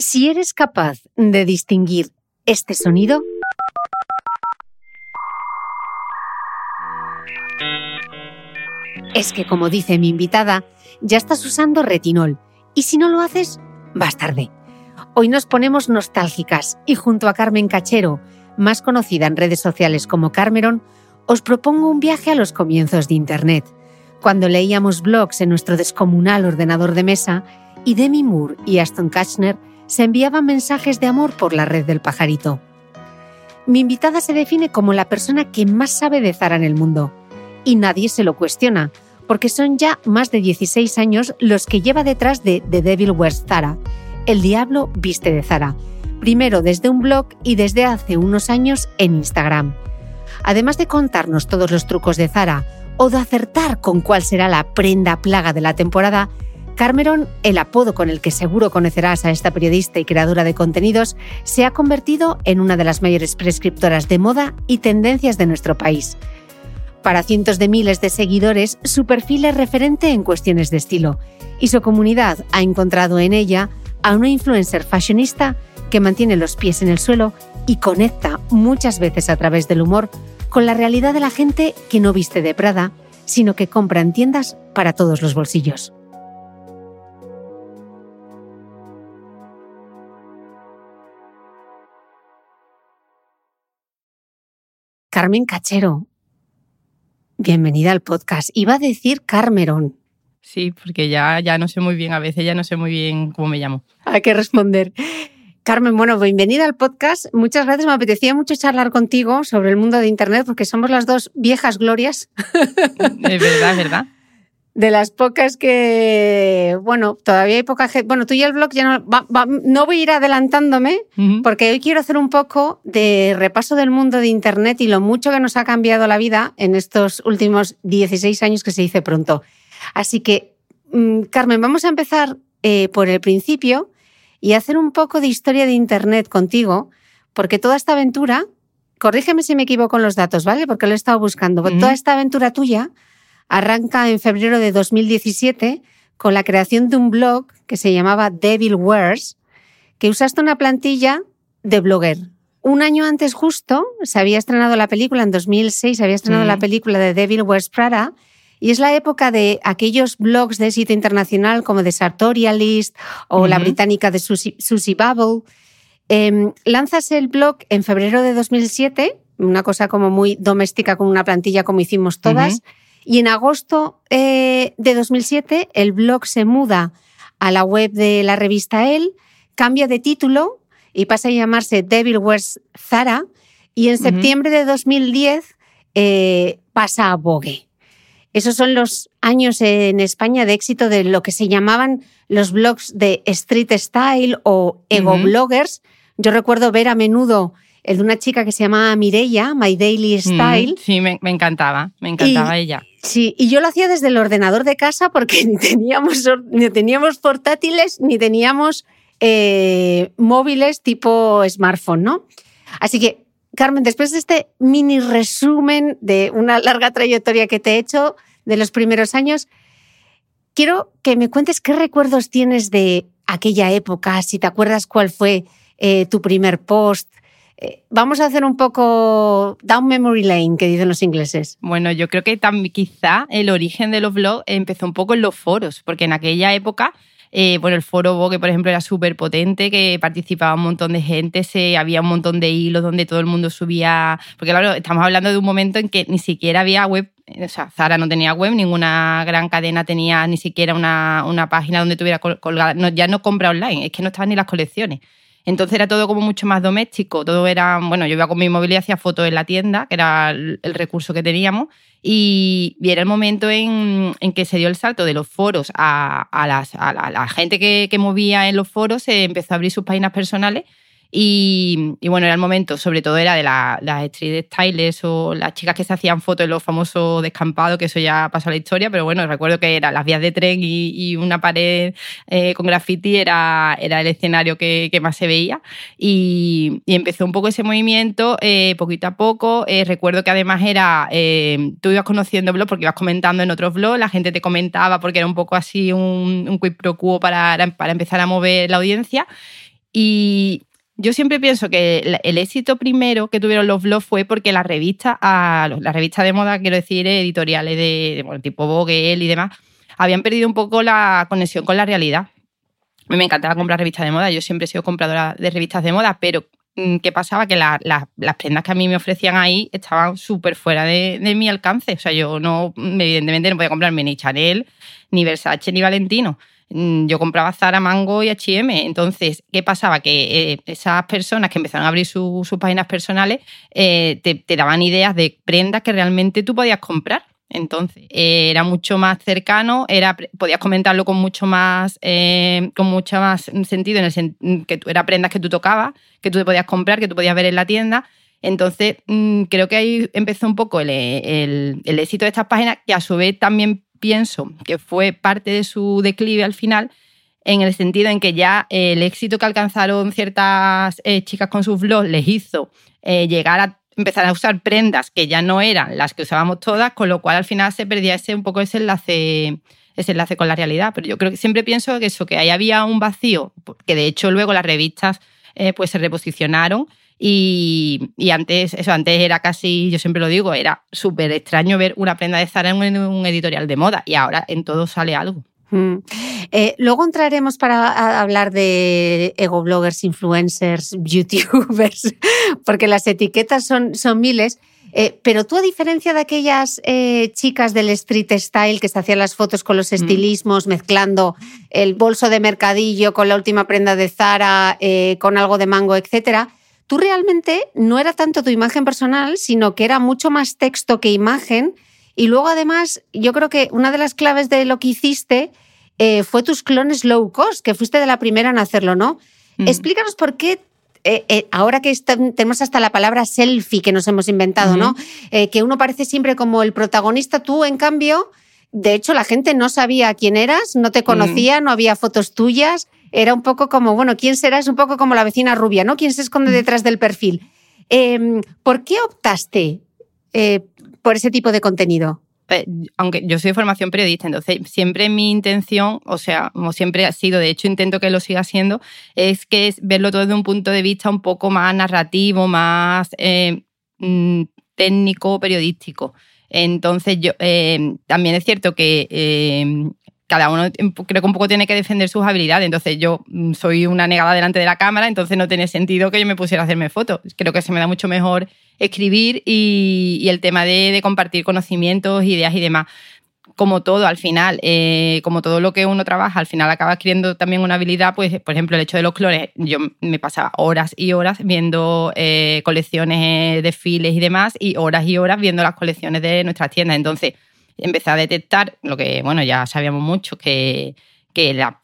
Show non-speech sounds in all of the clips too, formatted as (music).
Si eres capaz de distinguir este sonido, es que como dice mi invitada, ya estás usando retinol y si no lo haces, vas tarde. Hoy nos ponemos nostálgicas y junto a Carmen Cachero, más conocida en redes sociales como Carmeron, os propongo un viaje a los comienzos de Internet, cuando leíamos blogs en nuestro descomunal ordenador de mesa y Demi Moore y Aston Kutcher se enviaban mensajes de amor por la red del pajarito. Mi invitada se define como la persona que más sabe de Zara en el mundo, y nadie se lo cuestiona, porque son ya más de 16 años los que lleva detrás de The Devil Wears Zara, El Diablo Viste de Zara, primero desde un blog y desde hace unos años en Instagram. Además de contarnos todos los trucos de Zara o de acertar con cuál será la prenda plaga de la temporada, Carmeron, el apodo con el que seguro conocerás a esta periodista y creadora de contenidos, se ha convertido en una de las mayores prescriptoras de moda y tendencias de nuestro país. Para cientos de miles de seguidores, su perfil es referente en cuestiones de estilo y su comunidad ha encontrado en ella a una influencer fashionista que mantiene los pies en el suelo y conecta muchas veces a través del humor con la realidad de la gente que no viste de Prada, sino que compra en tiendas para todos los bolsillos. Carmen Cachero, bienvenida al podcast. Iba a decir Carmeron. Sí, porque ya, ya no sé muy bien, a veces ya no sé muy bien cómo me llamo. Hay que responder. (laughs) Carmen, bueno, bienvenida al podcast. Muchas gracias. Me apetecía mucho charlar contigo sobre el mundo de Internet porque somos las dos viejas glorias. Es verdad, es verdad. (laughs) De las pocas que, bueno, todavía hay poca gente. Bueno, tú y el blog ya no. va- va- no voy a ir adelantándome porque hoy quiero hacer un poco de repaso del mundo de Internet y lo mucho que nos ha cambiado la vida en estos últimos 16 años que se dice pronto. Así que, mm, Carmen, vamos a empezar eh, por el principio y hacer un poco de historia de Internet contigo, porque toda esta aventura, corrígeme si me equivoco en los datos, ¿vale? Porque lo he estado buscando. Toda esta aventura tuya arranca en febrero de 2017 con la creación de un blog que se llamaba Devil Wears, que usaste una plantilla de blogger. Un año antes justo se había estrenado la película, en 2006 se había estrenado la película de Devil Wears Prada, y es la época de aquellos blogs de éxito internacional como The Sartorialist o la británica de Susie, Susie Bubble. Em, lanzas el blog en febrero de 2007, una cosa como muy doméstica con una plantilla como hicimos todas. Y en agosto eh, de 2007 el blog se muda a la web de la revista El, cambia de título y pasa a llamarse Devil Wears Zara, y en septiembre de 2010 eh, pasa a Vogue. Esos son los años en España de éxito de lo que se llamaban los blogs de street style o ego bloggers. Yo recuerdo ver a menudo el de una chica que se llamaba Mireia, My Daily Style. Sí, me, me encantaba, me encantaba ella. Sí, y yo lo hacía desde el ordenador de casa porque (laughs) ni teníamos, ni teníamos portátiles ni teníamos eh, móviles tipo smartphone, ¿no? Así que, Carmen, después de este mini resumen de una larga trayectoria que te he hecho de los primeros años, quiero que me cuentes qué recuerdos tienes de aquella época, si te acuerdas cuál fue eh, tu primer post. Eh, vamos a hacer un poco down memory lane, que dicen los ingleses. Bueno, yo creo que también quizá el origen de los blogs empezó un poco en los foros, porque en aquella época eh, bueno, el foro Vogue, por ejemplo, era súper potente, que participaba un montón de gente, se, había un montón de hilos donde todo el mundo subía. Porque, claro, estamos hablando de un momento en que ni siquiera había web. O sea, Zara no tenía web, ninguna gran cadena tenía ni siquiera una, una página donde tuviera colgada. Ya no compra online, es que no estaban ni las colecciones. Entonces era todo como mucho más doméstico, todo era, bueno, yo iba con mi móvil y hacía fotos en la tienda, que era el, recurso que teníamos, y, era el momento en, que se dio el salto de los foros a, la, gente que, que, movía en los foros, se empezó a abrir sus páginas personales y, bueno, era el momento, sobre todo era de las street stylers o las chicas que se hacían fotos en los famosos descampados, que eso ya pasó a la historia, pero bueno, recuerdo que eran las vías de tren y, una pared eh, con graffiti era, era el escenario que, más se veía. Y, empezó un poco ese movimiento, eh, poquito a poco. Eh, recuerdo que además era, tú ibas conociendo blogs porque ibas comentando en otros blogs, la gente te comentaba porque era un poco así un, un quid pro quo para, para empezar a mover la audiencia. Y, yo siempre pienso que el éxito primero que tuvieron los blogs fue porque las revistas, las revistas de moda, quiero decir, editoriales de, tipo Vogue y demás, habían perdido un poco la conexión con la realidad. A mí me encantaba comprar revistas de moda, yo siempre he sido compradora de revistas de moda, pero mm, ¿qué pasaba? Que las prendas que a mí me ofrecían ahí estaban súper fuera de, de, mi alcance. O sea, yo no, evidentemente no podía comprarme ni Chanel, ni Versace, ni Valentino. Mm, yo compraba Zara, Mango y H&M. Entonces, ¿qué pasaba? Que eh, esas personas que empezaron a abrir sus páginas personales eh, te, daban ideas de prendas que realmente tú podías comprar. Entonces, eh, era mucho más cercano, era, podías comentarlo con mucho más, con mucho más sentido, en el que era prendas que tú tocabas, que tú te podías comprar, que tú podías ver en la tienda. Entonces, mm, creo que ahí empezó un poco el, el éxito de estas páginas, que a su vez también pienso que fue parte de su declive al final, en el sentido en que ya el éxito que alcanzaron ciertas eh, chicas con sus blogs les hizo eh, llegar a empezar a usar prendas que ya no eran las que usábamos todas, con lo cual al final se perdía ese un poco ese enlace ese enlace con la realidad. Pero yo creo que siempre pienso que eso, que ahí había un vacío, que de hecho luego las revistas eh, pues se reposicionaron y, antes, eso, antes era casi, yo siempre lo digo, era súper extraño ver una prenda de Zara en un, editorial de moda y ahora en todo sale algo. Mm. Eh, luego entraremos para hablar de ego bloggers, influencers, youtubers, (laughs) porque las etiquetas son, son miles. Eh, pero tú, a diferencia de aquellas eh, chicas del street style que se hacían las fotos con los mm. estilismos, mezclando el bolso de mercadillo con la última prenda de Zara, con algo de mango, etcétera, tú realmente no era tanto tu imagen personal, sino que era mucho más texto que imagen. Y luego, además, yo creo que una de las claves de lo que hiciste eh, fue tus clones low cost, que fuiste de la primera en hacerlo, ¿no? Explícanos por qué eh, eh, ahora que tenemos hasta la palabra selfie que nos hemos inventado, ¿no? que uno parece siempre como el protagonista, tú, en cambio, de hecho, la gente no sabía quién eras, no te conocía, no había fotos tuyas era un poco como, bueno, ¿quién serás? Un poco como la vecina rubia, ¿no? ¿Quién se esconde mm. detrás del perfil? Em, ¿Por qué optaste eh, por ese tipo de contenido? Eh, aunque yo soy de formación periodista, entonces siempre mi intención, o sea, como siempre ha sido, de hecho intento que lo siga siendo, es que es verlo todo desde un punto de vista un poco más narrativo, más eh, mm, técnico, periodístico. Entonces, yo también es cierto que cada uno creo que un poco tiene que defender sus habilidades. Entonces yo mm, soy una negada delante de la cámara, entonces no tiene sentido que yo me pusiera a hacerme fotos. Creo que se me da mucho mejor escribir y, el tema de, compartir conocimientos, ideas y demás. Como todo, al final, eh, como todo lo que uno trabaja, al final acaba adquiriendo también una habilidad, pues, por ejemplo, el hecho de los clones, yo me pasaba horas y horas viendo eh, colecciones, desfiles y demás, y horas y horas viendo las colecciones de nuestras tiendas. Entonces, empecé a detectar lo que, bueno, ya sabíamos mucho, que, que las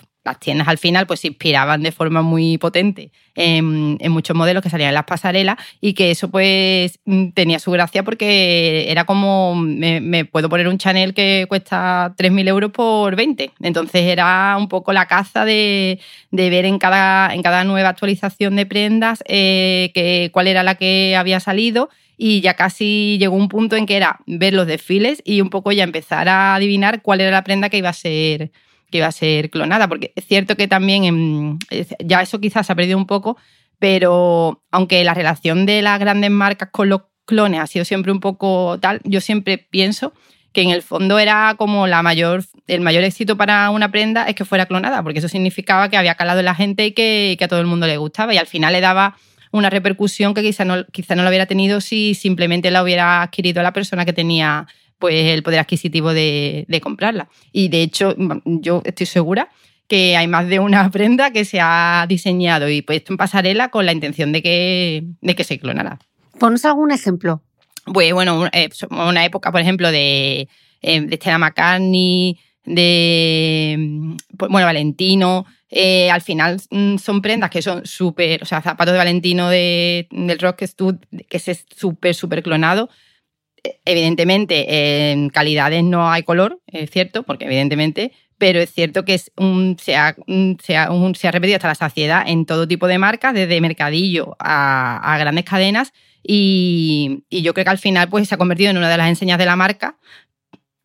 tiendas al final pues se inspiraban de forma muy potente en, muchos modelos que salían en las pasarelas y que eso pues tenía su gracia porque era como me, puedo poner un Chanel que cuesta 3.000 euros por 20 entonces era un poco la caza de, ver en cada, en cada nueva actualización de prendas eh, que, cuál era la que había salido y ya casi llegó un punto en que era ver los desfiles y un poco ya empezar a adivinar cuál era la prenda que iba a ser que iba a ser clonada, porque es cierto que también ya eso quizás se ha perdido un poco, Pero aunque la relación de las grandes marcas con los clones ha sido siempre un poco tal, yo siempre pienso que en el fondo era como la mayor, el mayor éxito para una prenda es que fuera clonada, porque eso significaba que había calado en la gente y que, a todo el mundo le gustaba. Y al final le daba una repercusión que quizá no, quizá no lo hubiera tenido si simplemente la hubiera adquirido la persona que tenía pues, el poder adquisitivo de, de comprarla. Y de hecho, yo estoy segura que hay más de una (laughs) prenda que se ha diseñado y puesto en pasarela con la intención de que, de que se clonara. Ponos algún ejemplo. Pues bueno, eh, una época, por ejemplo, de, eh, de Stella McCartney, de pues, bueno, Valentino. Eh, al final mm, son prendas que son súper, o sea, zapatos de Valentino de, del Rock que es súper, súper clonado. Evidentemente, en calidades no hay color, es cierto, porque evidentemente, pero es cierto que es un, se, ha, se, ha, se, ha, repetido hasta la saciedad en todo tipo de marcas, desde mercadillo a, a grandes cadenas, y, yo creo que al final pues, se ha convertido en una de las enseñas de la marca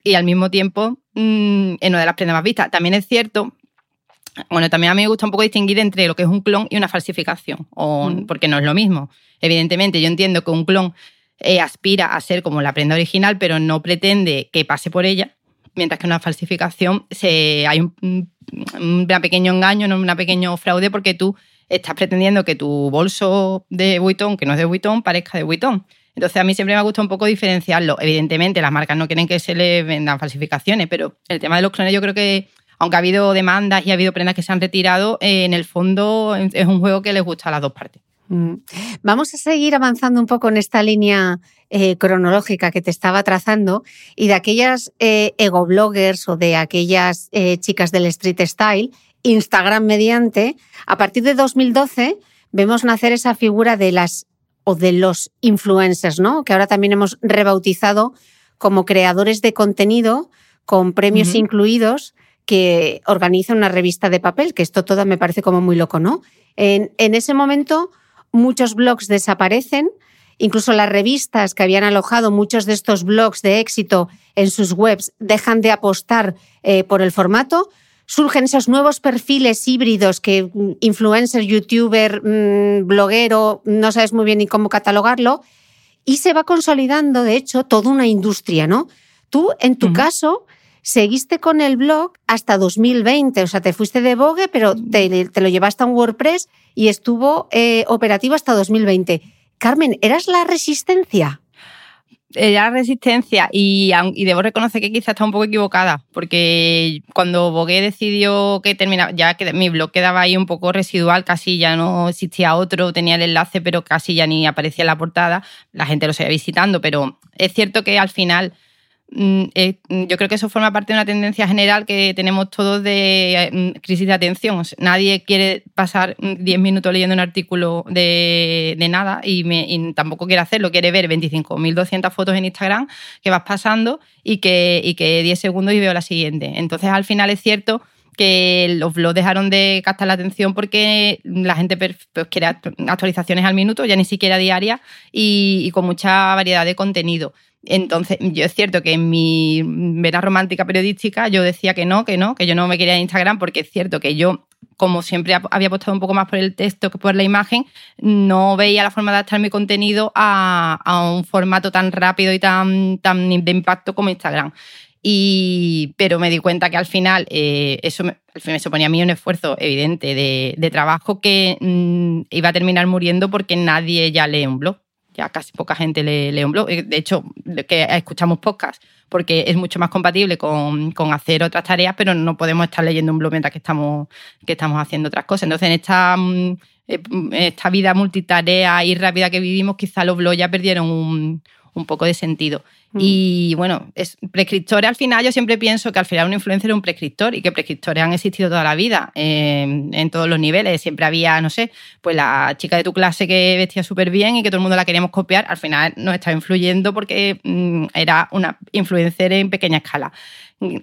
y al mismo tiempo mm, en una de las prendas más vistas. También es cierto, bueno, también a mí me gusta un poco distinguir entre lo que es un clon y una falsificación, o, mm. porque no es lo mismo. Evidentemente, yo entiendo que un clon eh, aspira a ser como la prenda original, pero no pretende que pase por ella, mientras que una falsificación se, hay un, un, pequeño engaño, un pequeño fraude, porque tú estás pretendiendo que tu bolso de Vuitton, que no es de Vuitton, parezca de Vuitton. Entonces a mí siempre me gusta un poco diferenciarlo. Evidentemente las marcas no quieren que se les vendan falsificaciones, pero el tema de los clones yo creo que aunque ha habido demandas y ha habido prendas que se han retirado, eh, en el fondo es un juego que les gusta a las dos partes. Mm. Vamos a seguir avanzando un poco en esta línea eh, cronológica que te estaba trazando y de aquellas eh, ego bloggers o de aquellas chicas del street style Instagram mediante, a partir de 2012 vemos nacer esa figura de las o de los influencers, ¿no? Que ahora también hemos rebautizado como creadores de contenido con premios incluidos que organiza una revista de papel, que esto todo me parece como muy loco, ¿no? En, en ese momento muchos blogs desaparecen, incluso las revistas que habían alojado muchos de estos blogs de éxito en sus webs dejan de apostar eh, por el formato, surgen esos nuevos perfiles híbridos que mm, influencer, youtuber, mm, bloguero, no sabes muy bien ni cómo catalogarlo, y se va consolidando, de hecho, toda una industria, ¿no? Tú, en tu caso, seguiste con el blog hasta 2020, o sea, te fuiste de Vogue, pero te, lo llevaste a un WordPress y estuvo eh, operativo hasta 2020. Carmen, ¿eras la resistencia? era resistencia y, y, debo reconocer que quizás está un poco equivocada, porque cuando Bogué decidió que terminaba, ya que mi blog quedaba ahí un poco residual, casi ya no existía otro, tenía el enlace, pero casi ya ni aparecía en la portada, la gente lo seguía visitando, pero es cierto que al final Mm, mm, yo creo que eso forma parte de una tendencia general que tenemos todos de mm, crisis de atención. nadie quiere pasar 10 minutos leyendo un artículo de, nada y, tampoco quiere hacerlo. Quiere ver 25.200 fotos en Instagram que vas pasando y que, y que 10 segundos y veo la siguiente. Entonces, al final es cierto que los blogs dejaron de captar la atención porque la gente pues, quiere actualizaciones al minuto, ya ni siquiera diarias, y con mucha variedad de contenido. Entonces, yo es cierto que en mi vera romántica periodística yo decía que no, que no, que yo no me quería en Instagram porque es cierto que yo, como siempre había apostado un poco más por el texto que por la imagen, no veía la forma de adaptar mi contenido a, un formato tan rápido y tan, tan de impacto como Instagram. Y, pero me di cuenta que al final eh, eso me, me, suponía a mí un esfuerzo evidente de, trabajo que mm, iba a terminar muriendo porque nadie ya lee un blog ya casi poca gente lee, un blog. Eh, de hecho, que escuchamos podcast porque es mucho más compatible con, hacer otras tareas, pero no podemos estar leyendo un blog mientras que estamos, que estamos haciendo otras cosas. Entonces, en esta, mm, eh, esta vida multitarea y rápida que vivimos, quizá los blogs ya perdieron un, un poco de sentido. Mm. Y bueno, es, prescriptores al final, yo siempre pienso que al final un influencer es un prescriptor y que prescriptores han existido toda la vida en todos los niveles. Siempre había, no sé, pues la chica de tu clase que vestía súper bien y que todo el mundo la queríamos copiar, al final nos estaba influyendo porque mm, era una influencer en pequeña escala.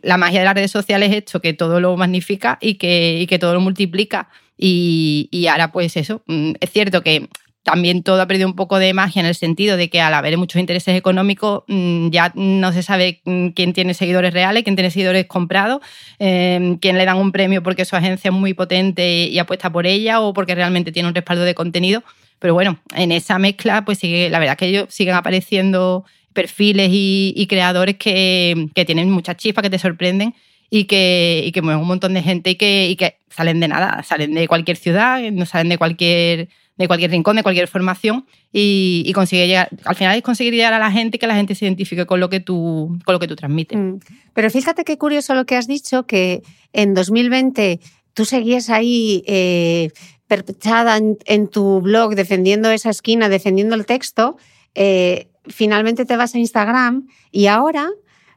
La magia de las redes sociales es esto, que todo lo magnifica y que, y que todo lo multiplica. Y, y ahora, pues eso, mm, es cierto que también todo ha perdido un poco de magia en el sentido de que al haber muchos intereses económicos mm, ya no se sabe mm, quién tiene seguidores reales, quién tiene seguidores comprados, em, quién le dan un premio porque su agencia es muy potente y apuesta por ella o porque realmente tiene un respaldo de contenido. Pero bueno, en esa mezcla, pues sigue, la verdad que ellos siguen apareciendo perfiles y, creadores que, tienen mucha chispa, que te sorprenden y que, y que mueven un montón de gente y que, y que salen de nada, salen de cualquier ciudad, no salen de cualquier de cualquier rincón, de cualquier formación y, consigue llegar, al final es conseguir llegar a la gente y que la gente se identifique con lo que tú, con lo que tú transmites. Mm. Pero fíjate qué curioso lo que has dicho, que en 2020 tú seguías ahí eh, en, tu blog defendiendo esa esquina, defendiendo el texto, eh, finalmente te vas a Instagram y ahora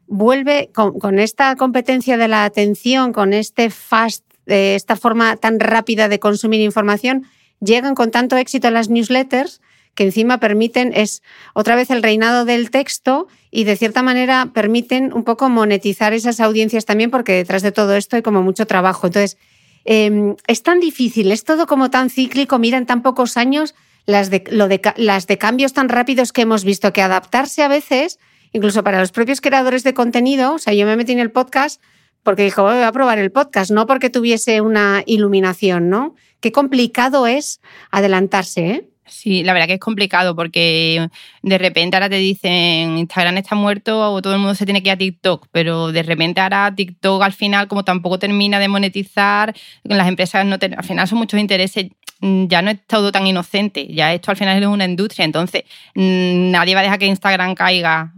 vuelve con, esta competencia de la atención, con este fast, eh, esta forma tan rápida de consumir información, llegan con tanto éxito a las newsletters que encima permiten, es otra vez el reinado del texto y de cierta manera permiten un poco monetizar esas audiencias también porque detrás de todo esto hay como mucho trabajo. Entonces, em, es tan difícil, es todo como tan cíclico, mira en tan pocos años las de, lo de, las de cambios tan rápidos que hemos visto que adaptarse a veces, incluso para los propios creadores de contenido, o sea, yo me metí en el podcast porque dijo, voy a probar el podcast, no porque tuviese una iluminación, ¿no? Qué complicado es adelantarse, ¿eh? Sí, la verdad que es complicado porque de repente ahora te dicen Instagram está muerto o todo el mundo se tiene que ir a TikTok, pero de repente ahora TikTok al final como tampoco termina de monetizar, las empresas no al final son muchos intereses, ya no es todo tan inocente, ya esto al final es una industria, entonces mm, nadie va a dejar que Instagram caiga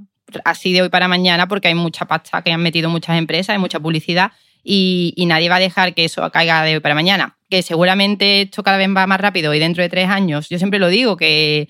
así de hoy para mañana porque hay mucha pasta que han metido muchas empresas, hay mucha publicidad y, nadie va a dejar que eso caiga de hoy para mañana. Que seguramente esto cada vez va más rápido y dentro de tres años, yo siempre lo digo, que,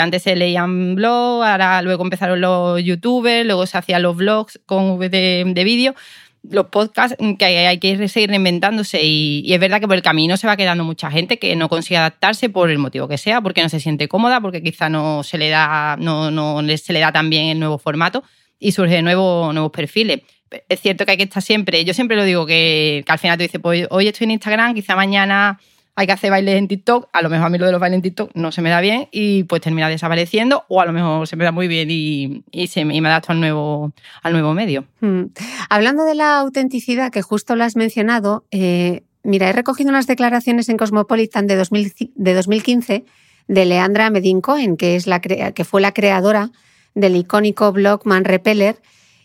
antes se leían blogs, ahora luego empezaron los youtubers, luego se hacían los blogs con de, de vídeo los podcasts que hay que seguir reinventándose y, es verdad que por el camino se va quedando mucha gente que no consigue adaptarse por el motivo que sea, porque no se siente cómoda, porque quizá no se le da, no, no se le da tan bien el nuevo formato y surgen nuevos, nuevos perfiles. Es cierto que hay que estar siempre, yo siempre lo digo que, que al final te dice, pues hoy estoy en Instagram, quizá mañana hay que hacer bailes en TikTok, a lo mejor a mí lo de los bailes en TikTok no se me da bien y pues termina desapareciendo o a lo mejor se me da muy bien y, y se me, adapto al nuevo, al nuevo medio. Hmm. Hablando de la autenticidad que justo lo has mencionado, eh, mira, he recogido unas declaraciones en Cosmopolitan de, de 2015 de Leandra Medin Cohen, que, es la que fue la creadora del icónico blog Man Repeller,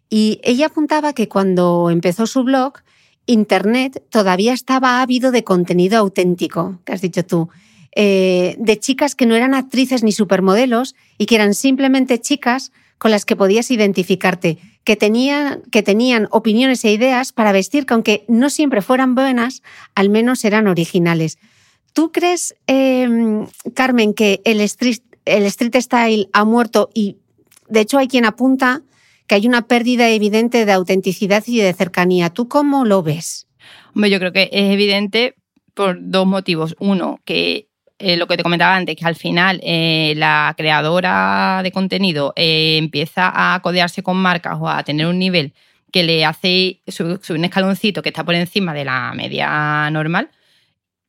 y ella apuntaba que cuando empezó su blog, Internet todavía estaba ávido de contenido auténtico, que has dicho tú, eh, de chicas que no eran actrices ni supermodelos y que eran simplemente chicas con las que podías identificarte, que, tenían, que tenían opiniones e ideas para vestir que aunque no siempre fueran buenas, al menos eran originales. ¿Tú crees, em, Carmen, que el street, el street style ha muerto y de hecho hay quien apunta que hay una pérdida evidente de autenticidad y de cercanía. ¿Tú cómo lo ves? Yo creo que es evidente por dos motivos. Uno, que eh, lo que te comentaba antes, que al final eh, la creadora de contenido eh, empieza a codearse con marcas o a tener un nivel que le hace subir un escaloncito que está por encima de la media normal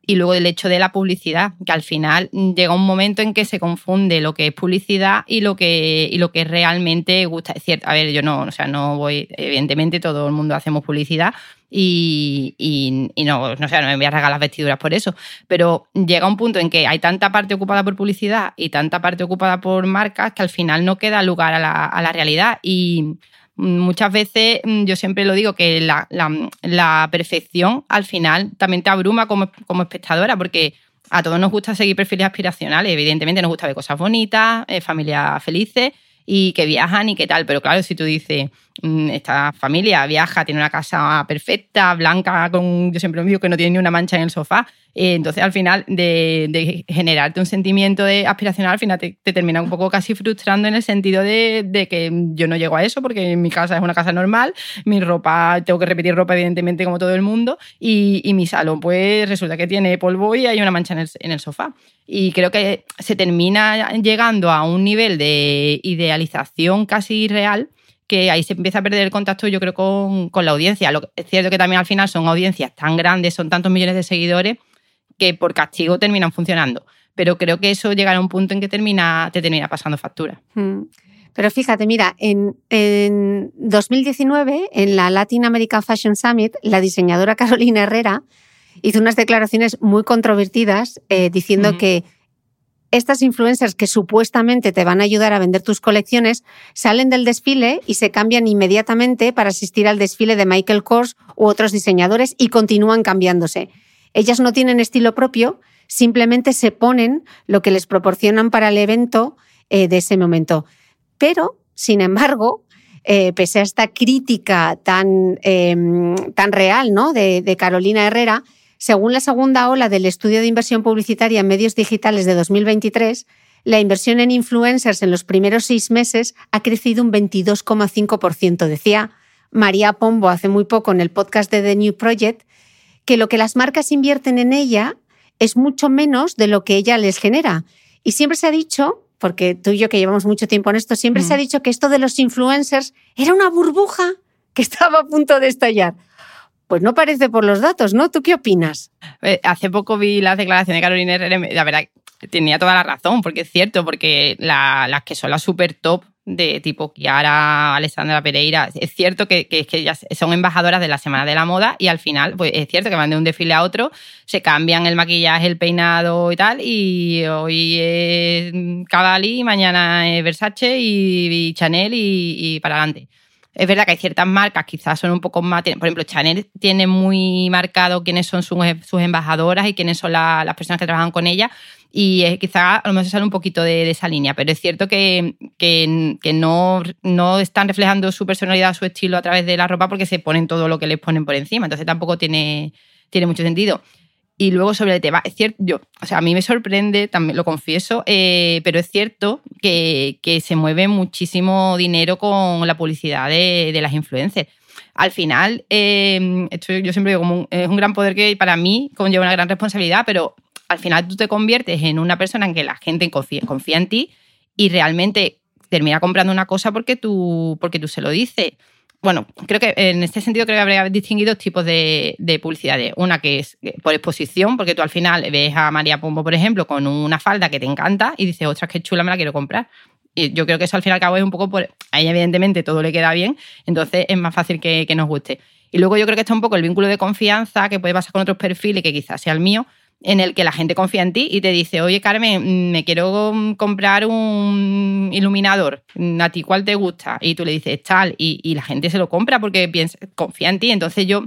y luego el hecho de la publicidad, que al final llega un momento en que se confunde lo que es publicidad y lo que, y lo que realmente gusta. Es cierto, a ver, yo no, o sea, no voy, evidentemente todo el mundo hacemos publicidad y, y, no, no, sé, no me voy a regalar las vestiduras por eso, pero llega un punto en que hay tanta parte ocupada por publicidad y tanta parte ocupada por marcas que al final no queda lugar a la, a la realidad y muchas veces mm, yo siempre lo digo que la, perfección al final también te abruma como, como, espectadora porque a todos nos gusta seguir perfiles aspiracionales, evidentemente nos gusta ver cosas bonitas, eh, familias felices y que viajan y qué tal, pero claro, si tú dices, esta familia viaja, tiene una casa perfecta, blanca, con, yo siempre lo digo que no tiene ni una mancha en el sofá, eh, entonces, al final, de, generarte un sentimiento de aspiracional, al final te, termina un poco casi frustrando en el sentido de, que yo no llego a eso porque mi casa es una casa normal, mi ropa, tengo que repetir ropa, evidentemente, como todo el mundo, y, mi salón, pues resulta que tiene polvo y hay una mancha en el, en el sofá. Y creo que se termina llegando a un nivel de idealización casi irreal que ahí se empieza a perder el contacto, yo creo, con, con la audiencia. Lo, es cierto que también al final son audiencias tan grandes, son tantos millones de seguidores, que por castigo terminan funcionando. pero creo que eso llegará a un punto en que termina, te termina pasando factura. Mm. Pero fíjate, mira, en, en 2019, en la Latin American Fashion Summit, la diseñadora (laughs) Carolina Herrera hizo unas declaraciones muy controvertidas eh, diciendo que estas influencers que supuestamente te van a ayudar a vender tus colecciones salen del desfile y se cambian inmediatamente para asistir al desfile de Michael Kors u otros diseñadores y continúan cambiándose. Ellas no tienen estilo propio, simplemente se ponen lo que les proporcionan para el evento eh, de ese momento. Pero, sin embargo, eh, pese a esta crítica tan, eh, tan real ¿no? de Carolina Herrera, según la segunda ola del estudio de inversión publicitaria en medios digitales de 2023, la inversión en influencers en los primeros seis meses ha crecido un 22,5%. Decía María Pombo hace muy poco en el podcast de The New Project que lo que las marcas invierten en ella es mucho menos de lo que ella les genera. Y siempre se ha dicho, porque tú y yo que llevamos mucho tiempo en esto, siempre se ha Mm. dicho que esto de los influencers era una burbuja que (laughs) estaba a punto de estallar. Pues no parece por los datos, ¿no? ¿Tú qué opinas? Eh, Hace poco vi las declaraciones de Carolina Herrera la verdad tenía toda la razón, porque es cierto, porque la- las que son las super top de tipo Kiara, Alessandra Pereira, es cierto que, ellas son embajadoras de la Semana de la Moda y al final, pues es cierto que van de un desfile a otro, se cambian el maquillaje, el peinado y tal, y hoy es Cavalli, mañana es Versace y, y Chanel y, y para adelante. Es verdad que hay ciertas marcas, quizás son un poco más. Por ejemplo, Chanel tiene muy marcado quiénes son sus, sus embajadoras y quiénes son la- las personas que trabajan con ella. Y quizás a lo mejor sale un poquito de, de esa línea, pero es cierto que, que, que no, no están reflejando su personalidad, su estilo a través de la ropa porque se ponen todo lo que les ponen por encima. Entonces tampoco tiene, tiene mucho sentido. Y luego sobre el tema, es cierto, yo, o sea, a mí me sorprende, también lo confieso, eh, pero es cierto que, que se mueve muchísimo dinero con la publicidad de, de las influencers. Al final, eh, esto yo siempre digo, como un- es un gran poder que para mí conlleva una gran responsabilidad, pero al final tú te conviertes en una persona en que la gente confía, confía en ti y realmente termina comprando una cosa porque tú, porque tú se lo dices bueno, creo que en este sentido creo que habría distinguido dos tipos de, de publicidades. Una que es por exposición, porque tú al final ves a María Pombo, por ejemplo, con una falda que te encanta y dices, ostras, qué chula, me la quiero comprar. Y yo creo que eso al fin y al un poco por... A ella evidentemente todo le queda bien, entonces es más fácil que, que nos guste. Y luego yo creo que está un poco el vínculo de confianza que puede pasar con otros perfiles, que quizás sea el mío, en el que la gente confía en ti y te dice, oye Carmen, mm, me quiero mm, comprar un iluminador, Mm, ¿a ti cuál te gusta? Y tú le dices tal, y, y la gente se lo compra porque piensa, confía en ti. Entonces yo,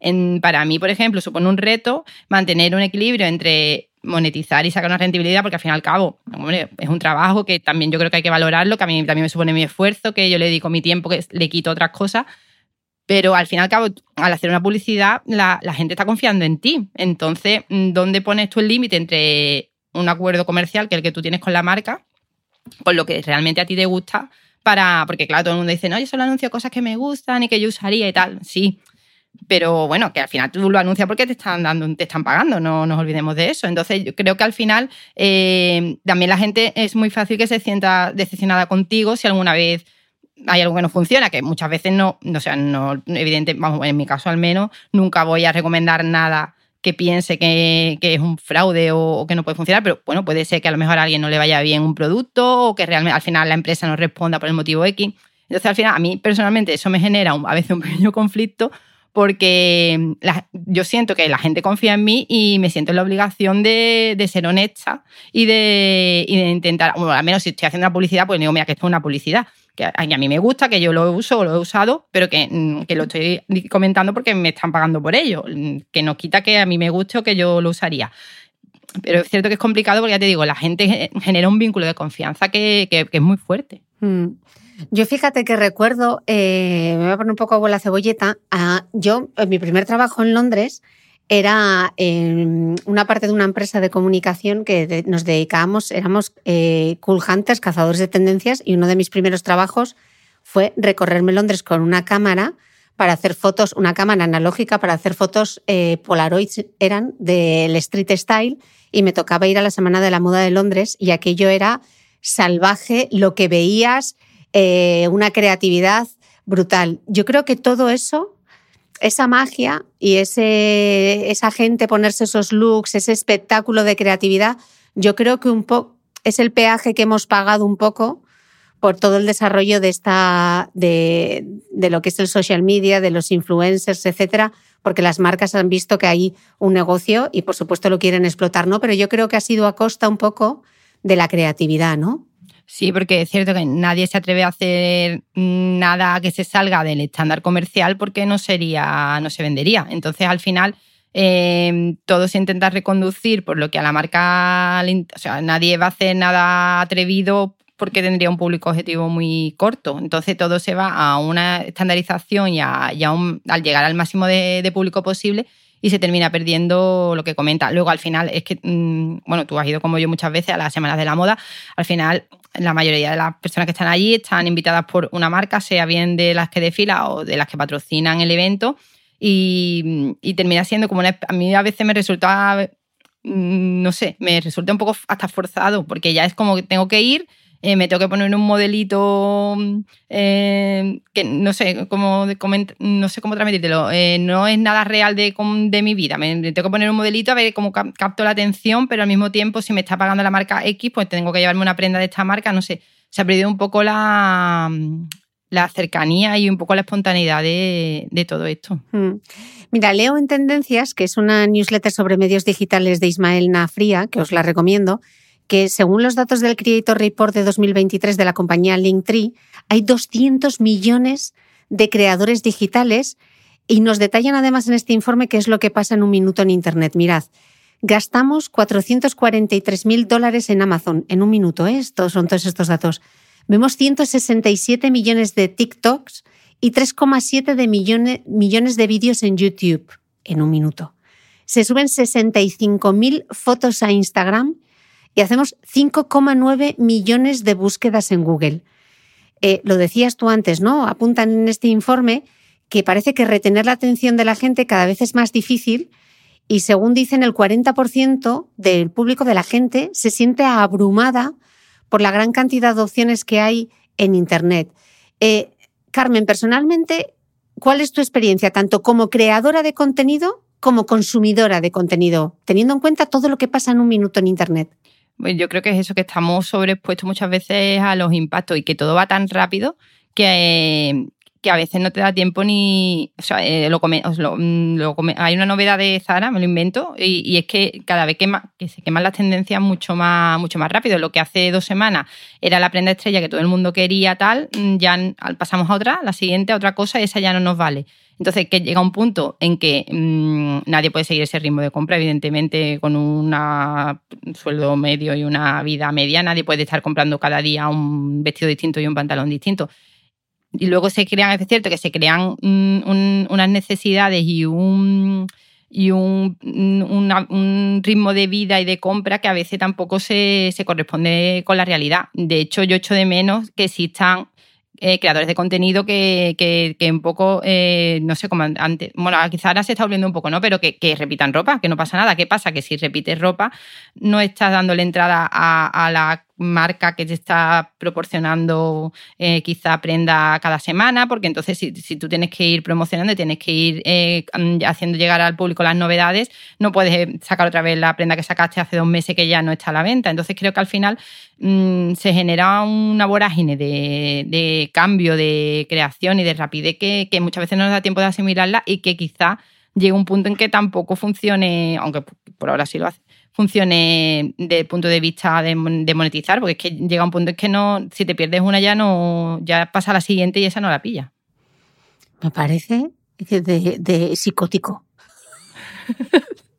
en, para mí, por ejemplo, supone un reto mantener un equilibrio entre monetizar y sacar una rentabilidad, porque al fin y al cabo, hombre, es un trabajo que también yo creo que hay que valorarlo, que a mí también me supone mi esfuerzo, que yo le dedico mi tiempo, que le quito otras cosas, pero al fin y al cabo, al hacer una publicidad, la, gente está confiando en ti. Entonces, mm, ¿dónde pones tú el límite entre un acuerdo comercial, que es el que tú tienes con la marca, con lo que realmente a ti te gusta? Para, porque claro, todo el mundo dice, no, yo solo anuncio cosas que me gustan y que yo usaría y tal. Sí, pero bueno, que al final tú lo anuncias porque te están dando, te están pagando, no nos olvidemos de eso. Entonces, yo creo que al final eh, también la gente es muy fácil que se sienta decepcionada contigo si alguna vez hay algo que no funciona, que muchas veces no, o sea, no, evidente, vamos, en mi caso al menos, nunca voy a recomendar nada que piense que, que es un fraude o, que no puede funcionar, pero bueno, puede ser que a lo mejor a alguien no le vaya bien un producto o que realmente al final la empresa no responda por el motivo X. Entonces, al final, a mí personalmente eso me genera a veces un pequeño conflicto porque la, yo siento que la gente confía en mí y me siento en la obligación de, de ser honesta y de, y de intentar, bueno, al menos si estoy haciendo una publicidad, pues digo, mira, que esto es una publicidad, que a, a mí me gusta, que yo lo uso o lo he usado, pero que, mm, que, lo estoy comentando porque me están pagando por ello, que no quita que a mí me guste o que yo lo usaría. Pero es cierto que es complicado porque ya te digo, la gente genera un vínculo de confianza que, que, que es muy fuerte. Mm. Yo fíjate que recuerdo, eh, me voy a poner un poco a la cebolleta, yo, en mi primer trabajo en Londres era en una parte de una empresa de comunicación que nos dedicábamos, éramos eh, cool hunters, cazadores de tendencias, y uno de mis primeros trabajos fue recorrerme Londres con una cámara para hacer fotos, una cámara analógica para hacer fotos eh, Polaroids eran del street style y me tocaba ir a la Semana de la Moda de Londres y aquello era salvaje, lo que veías, eh, una creatividad brutal. Yo creo que todo eso, esa magia y ese, esa gente ponerse esos looks, ese espectáculo de creatividad, yo creo que un poco es el peaje que hemos pagado un poco por todo el desarrollo de esta de, de, lo que es el social media, de los influencers, etcétera, porque las marcas han visto que hay un negocio y por supuesto lo quieren explotar, ¿no? Pero yo creo que ha sido a costa un poco de la creatividad, ¿no? Sí, porque es cierto que nadie se atreve a hacer nada que se salga del estándar comercial porque no sería, no se vendería. Entonces, al final, eh, todo se intenta reconducir por lo que a la marca, o sea, nadie va a hacer nada atrevido porque tendría un público objetivo muy corto. Entonces todo se va a una estandarización y, a, al llegar al máximo de, público posible y se termina perdiendo lo que comenta. Luego al final es que, mm, bueno, tú has ido como yo muchas veces a las semanas de la moda, al final la mayoría de las personas que están allí están invitadas por una marca, sea bien de las que desfila o de las que patrocinan el evento y, termina siendo como una, a mí a veces me resulta mm, no sé, me resulta un poco hasta forzado, porque ya es como que tengo que ir, eh, me tengo que poner un modelito eh, que no sé cómo no sé cómo transmitírtelo. Eh, no es nada real de, de, mi vida. Me tengo que poner un modelito a ver cómo capto la atención, pero al mismo tiempo, si me está pagando la marca X, pues tengo que llevarme una prenda de esta marca. No sé. Se ha perdido un poco la, la cercanía y un poco la espontaneidad de, todo esto. Mm. Mira, leo en Tendencias, que es una newsletter sobre medios digitales de Ismael Nafría, que os la recomiendo que según los datos del Creator Report de 2023 de la compañía Linktree, hay 200 millones de creadores digitales y nos detallan además en este informe qué es lo que pasa en un minuto en Internet. Mirad, gastamos 443 mil dólares en Amazon en un minuto, ¿eh? Estos son todos estos datos. Vemos 167 millones de TikToks y 3,7 de millones, millones de vídeos en YouTube en un minuto. Se suben 65 mil fotos a Instagram y hacemos 5,9 millones de búsquedas en Google. Eh, lo decías tú antes, ¿no? Apuntan en este informe que parece que retener la atención de la gente cada vez es más difícil y según dicen el 40% del público de la gente se siente abrumada por la gran cantidad de opciones que hay en Internet. Eh, Carmen, personalmente, ¿cuál es tu experiencia tanto como creadora de contenido como consumidora de contenido, teniendo en cuenta todo lo que pasa en un minuto en Internet? Pues yo creo que es eso, que estamos sobreexpuestos muchas veces a los impactos y que todo va tan rápido que, que a veces no te da tiempo ni. O sea, eh, lo, come, mm, lo, hay una novedad de Zara, me lo invento, y, es que cada vez que, se queman las tendencias mucho más, mucho más rápido. Lo que hace dos semanas era la prenda estrella que todo el mundo quería, tal, mm, ya pasamos a otra, la siguiente a otra cosa, y esa ya no nos vale. Entonces, que llega un punto en que mmm, nadie puede seguir ese ritmo de compra, evidentemente, con un sueldo medio y una vida media, nadie puede estar comprando cada día un vestido distinto y un pantalón distinto. Y luego se crean, es cierto que se crean un, unas necesidades y un y un, un, ritmo de vida y de compra que a veces tampoco se, se, corresponde con la realidad. De hecho, yo echo de menos que existan eh, creadores de contenido que, que, un poco, eh, no sé, como antes, bueno, quizá ahora se está volviendo un poco, ¿no? Pero que, repitan ropa, que no pasa nada. ¿Qué pasa? Que si repites ropa, no estás dándole entrada a, a la marca que te está proporcionando eh, quizá prenda cada semana, porque entonces si, tú tienes que ir promocionando y tienes que ir eh, haciendo llegar al público las novedades, no puedes sacar otra vez la prenda que sacaste hace dos meses que ya no está a la venta. Entonces creo que al final mm, se genera una vorágine de, cambio, de creación y de rapidez que, que muchas veces no nos da tiempo de asimilarla y que quizá llegue un punto en que tampoco funcione, aunque por ahora sí lo hace, funcione desde el punto de vista de, monetizar, porque es que llega un punto en que no, si te pierdes una ya no, ya pasa a la siguiente y esa no la pilla. Me parece de, de psicótico. (laughs)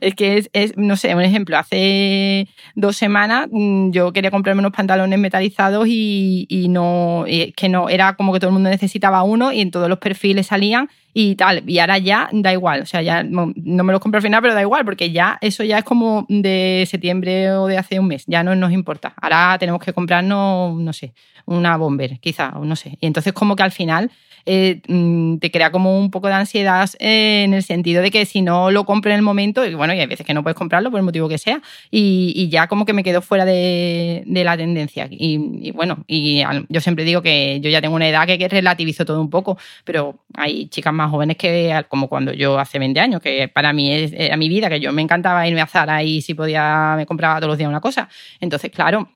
es que es, no sé, un ejemplo, hace dos semanas mm, yo quería comprarme unos pantalones metalizados y, y no, que no, era como que todo el mundo necesitaba uno y en todos los perfiles salían y tal. Y ahora ya da igual, o sea, ya no, me los compro al final, pero da igual, porque ya eso ya es como de septiembre o de hace un mes, ya no nos importa. Ahora tenemos que comprarnos, no sé, una bomber, quizá, o no sé. Y entonces como que al final eh, mm, te crea como un poco de ansiedad eh, en el sentido de que si no lo compro en el momento, bueno, bueno, y hay veces que no puedes comprarlo por el motivo que sea, y, ya como que me quedo fuera de, la tendencia. Y, bueno, y yo siempre digo que yo ya tengo una edad que, que relativizo todo un poco, pero hay chicas más jóvenes que, como cuando yo hace 20 años, que para mí era mi vida, que yo me encantaba irme a Zara y si podía me compraba todos los días una cosa. Entonces, claro,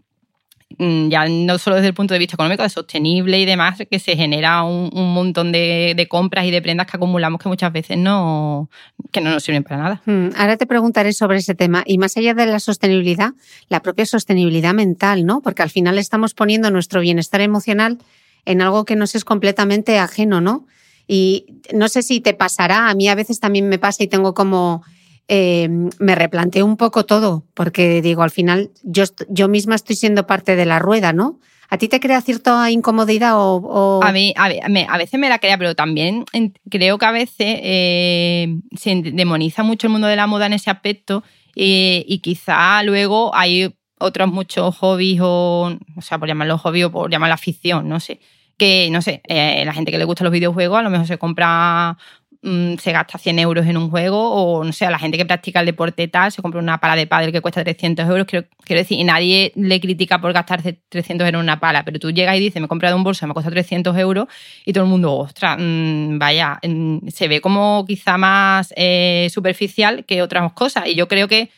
ya no solo desde el punto de vista económico, de sostenible y demás, que se genera un, montón de, compras y de prendas que acumulamos que muchas veces no, que no nos sirven para nada. Mm, ahora te preguntaré sobre ese tema. Y más allá de la sostenibilidad, la propia sostenibilidad mental, ¿no? Porque al final estamos poniendo nuestro bienestar emocional en algo que nos es completamente ajeno, ¿no? Y no sé si te pasará, a mí a veces también me pasa y tengo como eh, me replanteo un poco todo, porque digo, al final yo, yo misma estoy siendo parte de la rueda, ¿no? ¿A ti te crea cierta incomodidad o...? A mí, a, veces me la crea, pero también creo que a veces eh, se demoniza mucho el mundo de la moda en ese aspecto y quizá luego hay otros muchos hobbies o, o sea, por llamarlo hobby o por llamarlo afición, no sé. Que, no sé, eh, la gente que le gusta los videojuegos a lo mejor se compra Mm, se gasta 100 euros en un juego o, no sé, a la gente que practica el deporte tal, se compra una pala de pádel que cuesta 300 euros. Quiero, quiero decir, y nadie le critica por gastarse 300 euros en una pala, pero tú llegas y dices, me he comprado un bolso, me cuesta 300 euros y todo el mundo, ostras, mm, vaya, mm, se ve como quizá más eh, superficial que otras cosas. Y yo creo que,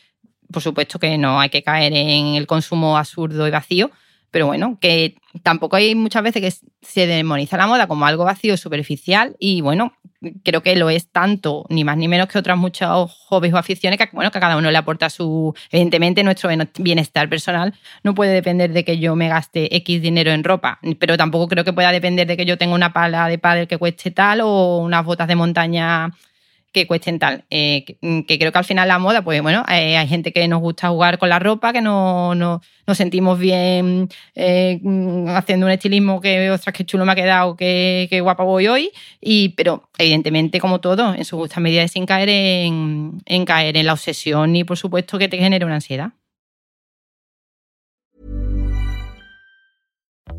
por supuesto que no hay que caer en el consumo absurdo y vacío, pero bueno, que tampoco hay muchas veces que se demoniza la moda como algo vacío, superficial y bueno, creo que lo es tanto, ni más ni menos que otras muchos hobbies o aficiones que, bueno, que a cada uno le aporta su... Evidentemente nuestro bienestar personal. No puede depender de que yo me gaste X dinero en ropa, pero tampoco creo que pueda depender de que yo tenga una pala de pádel que cueste tal o unas botas de montaña que cuesten tal. Eh, mm, que, creo que al final la moda, pues bueno, eh, hay gente que nos gusta jugar con la ropa, que no, no nos sentimos bien eh, mm, haciendo un estilismo que, ostras, qué chulo me ha quedado, qué, qué guapa voy hoy. Y, pero evidentemente, como todo, en su justa medida, sin caer en, en caer en la obsesión y, por supuesto, que te genere una ansiedad.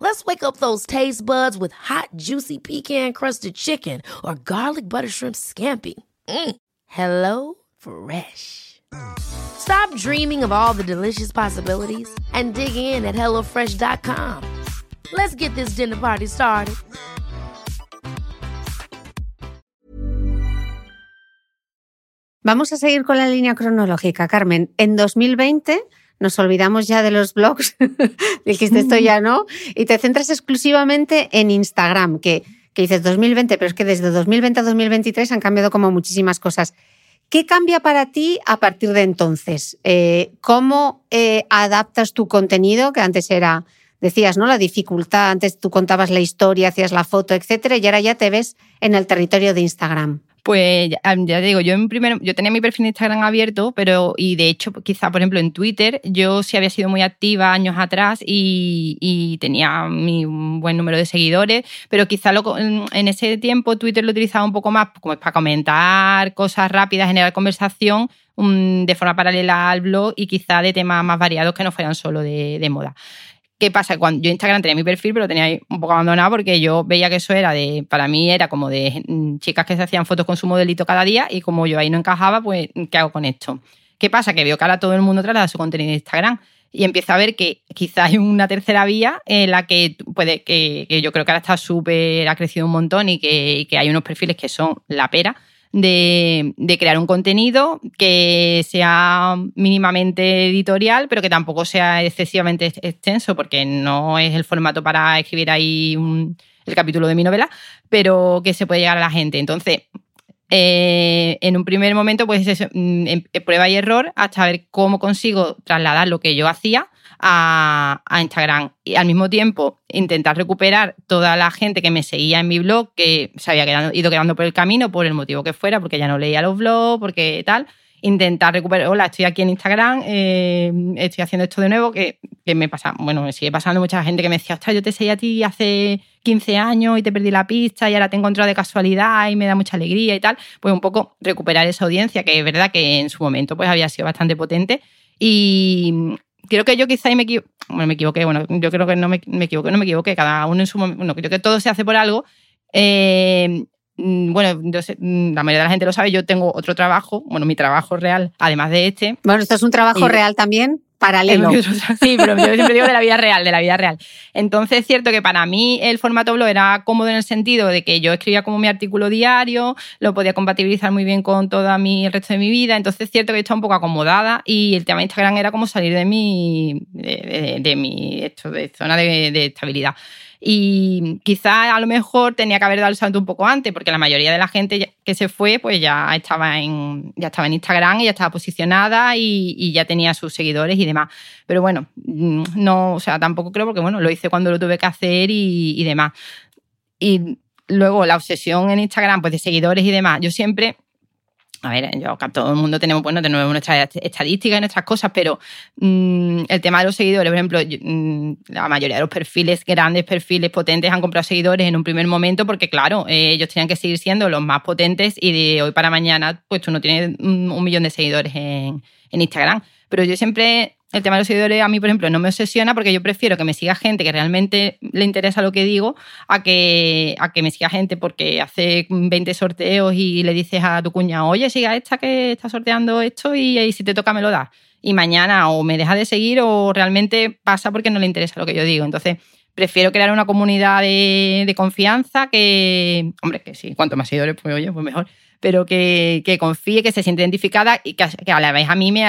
Let's wake up those taste buds with hot, juicy pecan crusted chicken or garlic butter shrimp scampi. Mm. Hello Fresh. Stop dreaming of all the delicious possibilities and dig in at HelloFresh.com. Let's get this dinner party started. Vamos a seguir con la línea cronológica, Carmen. En 2020 nos olvidamos ya de los blogs, (laughs) dijiste esto ya no, y te centras exclusivamente en Instagram, que, que dices 2020, pero es que desde 2020 a 2023 han cambiado como muchísimas cosas. ¿Qué cambia para ti a partir de entonces? Eh, ¿Cómo eh, adaptas tu contenido, que antes era, decías, ¿no? La dificultad, antes tú contabas la historia, hacías la foto, etcétera, y ahora ya te ves en el territorio de Instagram. Pues ya, te digo, yo en primero, yo tenía mi perfil de Instagram abierto, pero y de hecho, quizá por ejemplo en Twitter, yo sí había sido muy activa años atrás y, tenía mi buen número de seguidores, pero quizá lo, en ese tiempo Twitter lo utilizaba un poco más como para comentar cosas rápidas, generar conversación de forma paralela al blog y quizá de temas más variados que no fueran solo de moda. ¿Qué pasa? Cuando yo Instagram tenía mi perfil, pero tenía ahí un poco abandonado porque yo veía que eso era de, para mí era como de mm, chicas que se hacían fotos con su modelito cada día y como yo ahí no encajaba, pues ¿qué hago con esto? ¿Qué pasa? Que veo que ahora todo el mundo traslada su contenido en Instagram y empiezo a ver que quizás hay una tercera vía en la que puede, que, yo creo que ahora está súper, ha crecido un montón que, y que hay unos perfiles que son la pera de, crear un contenido que sea mínimamente editorial, pero que tampoco sea excesivamente extenso, porque no es el formato para escribir ahí el capítulo de mi novela, pero que se puede llegar a la gente. Entonces, eh, en un primer momento, pues eso, mm, prueba y error hasta ver cómo consigo trasladar lo que yo hacía a, Instagram. Y al mismo tiempo intentar recuperar toda la gente que me seguía en mi blog, que se había ido quedando por el camino por el motivo que fuera, porque ya no leía los blogs, porque tal. intentar recuperar, hola, estoy aquí en Instagram, eh, estoy haciendo esto de nuevo, que, que, me pasa, bueno, me sigue pasando mucha gente que me decía, ostras, yo te seguí a ti hace 15 años y te perdí la pista y ahora te he encontrado de casualidad y me da mucha alegría y tal, pues un poco recuperar esa audiencia, que es verdad que en su momento pues había sido bastante potente y creo que yo quizá me equivoqué, bueno, me equivoqué, bueno, yo creo que no me, me equivoqué, no me equivoqué, cada uno en su momento, bueno, creo que todo se hace por algo. Eh, Mm, bueno, mm, la mayoría de la gente lo sabe, yo tengo otro trabajo, bueno, mi trabajo real, además de este. Bueno, esto es un trabajo real también, paralelo. (laughs) Sí, pero yo siempre digo de la vida real, de la vida real. Entonces es cierto que para mí el formato blog era cómodo en el sentido de que yo escribía como mi artículo diario, lo podía compatibilizar muy bien con todo mi, el resto de mi vida, entonces es cierto que estaba un poco acomodada y el tema de Instagram era como salir de mi, de, mi esto, de zona de estabilidad. Y quizá a lo mejor tenía que haber dado el salto un poco antes, porque la mayoría de la gente que se fue, pues ya estaba en, ya estaba en Instagram y ya estaba posicionada y, ya tenía sus seguidores y demás. Pero bueno, mm, no, o sea, tampoco creo, porque bueno, lo hice cuando lo tuve que hacer y, y demás. Y luego la obsesión en Instagram, pues de seguidores y demás. Yo siempre a ver, yo todo el mundo tenemos, bueno, tenemos nuestras estadísticas y nuestras cosas, pero mm, el tema de los seguidores, por ejemplo, mm, la mayoría de los perfiles, grandes perfiles potentes, han comprado seguidores en un primer momento porque, claro, eh, ellos tenían que seguir siendo los más potentes y de hoy para mañana, pues tú no tienes un, millón de seguidores en, en Instagram. Pero yo siempre el tema de los seguidores a mí, por ejemplo, no me obsesiona porque yo prefiero que me siga gente que realmente le interesa lo que digo a que, a que me siga gente porque hace 20 sorteos y le dices a tu cuña, oye, siga esta que está sorteando esto y, si te toca me lo das. Y mañana o me deja de seguir o realmente pasa porque no le interesa lo que yo digo. Entonces, prefiero crear una comunidad de, de confianza que, hombre, que sí, cuanto más seguidores, pues oye, pues mejor pero que, que, confíe, que se siente identificada y que, a la vez a mí me,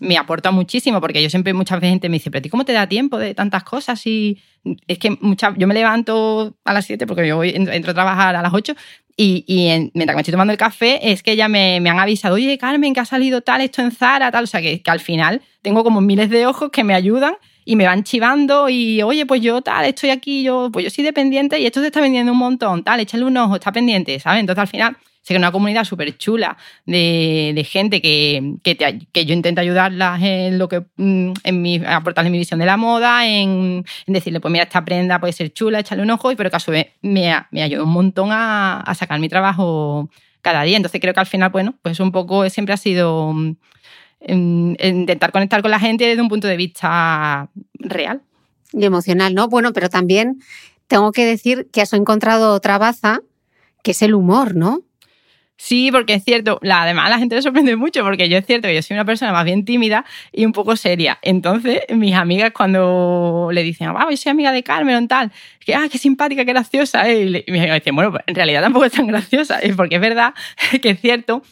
me aporta muchísimo, porque yo siempre muchas veces gente me dice, pero ¿a ti cómo te da tiempo de tantas cosas? Y es que mucha, yo me levanto a las 7 porque yo voy, entro a trabajar a las 8 y, y mientras me estoy tomando el café es que ya me, me, han avisado, oye Carmen, que ha salido tal, esto en Zara, tal, o sea que, que al final tengo como miles de ojos que me ayudan y me van chivando y, oye, pues yo tal, estoy aquí, yo, pues yo soy dependiente y esto se está vendiendo un montón, tal, échale un ojo, está pendiente, ¿sabes? Entonces al final sé que una comunidad súper chula de, de, gente que, que, que, yo intento ayudarlas en lo que mm, en mi, aportarle mi visión de la moda, en, decirle, pues mira, esta prenda puede ser chula, échale un ojo, pero que a su vez me, me ayuda un montón a, a, sacar mi trabajo cada día. Entonces creo que al final, bueno, pues un poco siempre ha sido intentar conectar con la gente desde un punto de vista real. Y emocional, ¿no? Bueno, pero también tengo que decir que has encontrado otra baza, que es el humor, ¿no? Sí, porque es cierto, la, además la gente le sorprende mucho porque yo es cierto que yo soy una persona más bien tímida y un poco seria. Entonces, mis amigas cuando le dicen, ah, yo soy amiga de Carmen o tal, que, ah, qué simpática, qué graciosa, y, mis amigas dicen, bueno, pues en realidad tampoco es tan graciosa, porque es verdad (laughs) que es cierto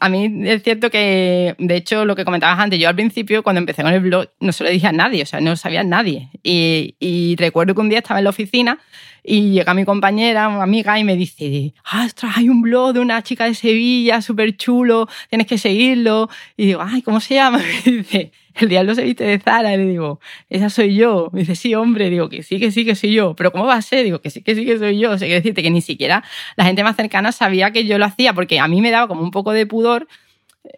a mí es cierto que, de hecho, lo que comentabas antes, yo al principio, cuando empecé con el blog, no se lo dije a nadie, o sea, no lo sabía nadie. Y, y recuerdo que un día estaba en la oficina y llega mi compañera, una amiga, y me dice, ah, ostras, hay un blog de una chica de Sevilla, súper chulo, tienes que seguirlo. Y digo, ay, ¿cómo se llama? (laughs) Me dice, el diablo se viste de Zara. Y le digo, esa soy yo. Me dice, sí, hombre. Digo, que sí, que sí, que soy yo. Pero ¿cómo va a ser? Digo, que sí, que sí, que soy yo. O sea, decirte que ni siquiera la gente más cercana sabía que yo lo hacía, porque a mí me daba como un poco de pudor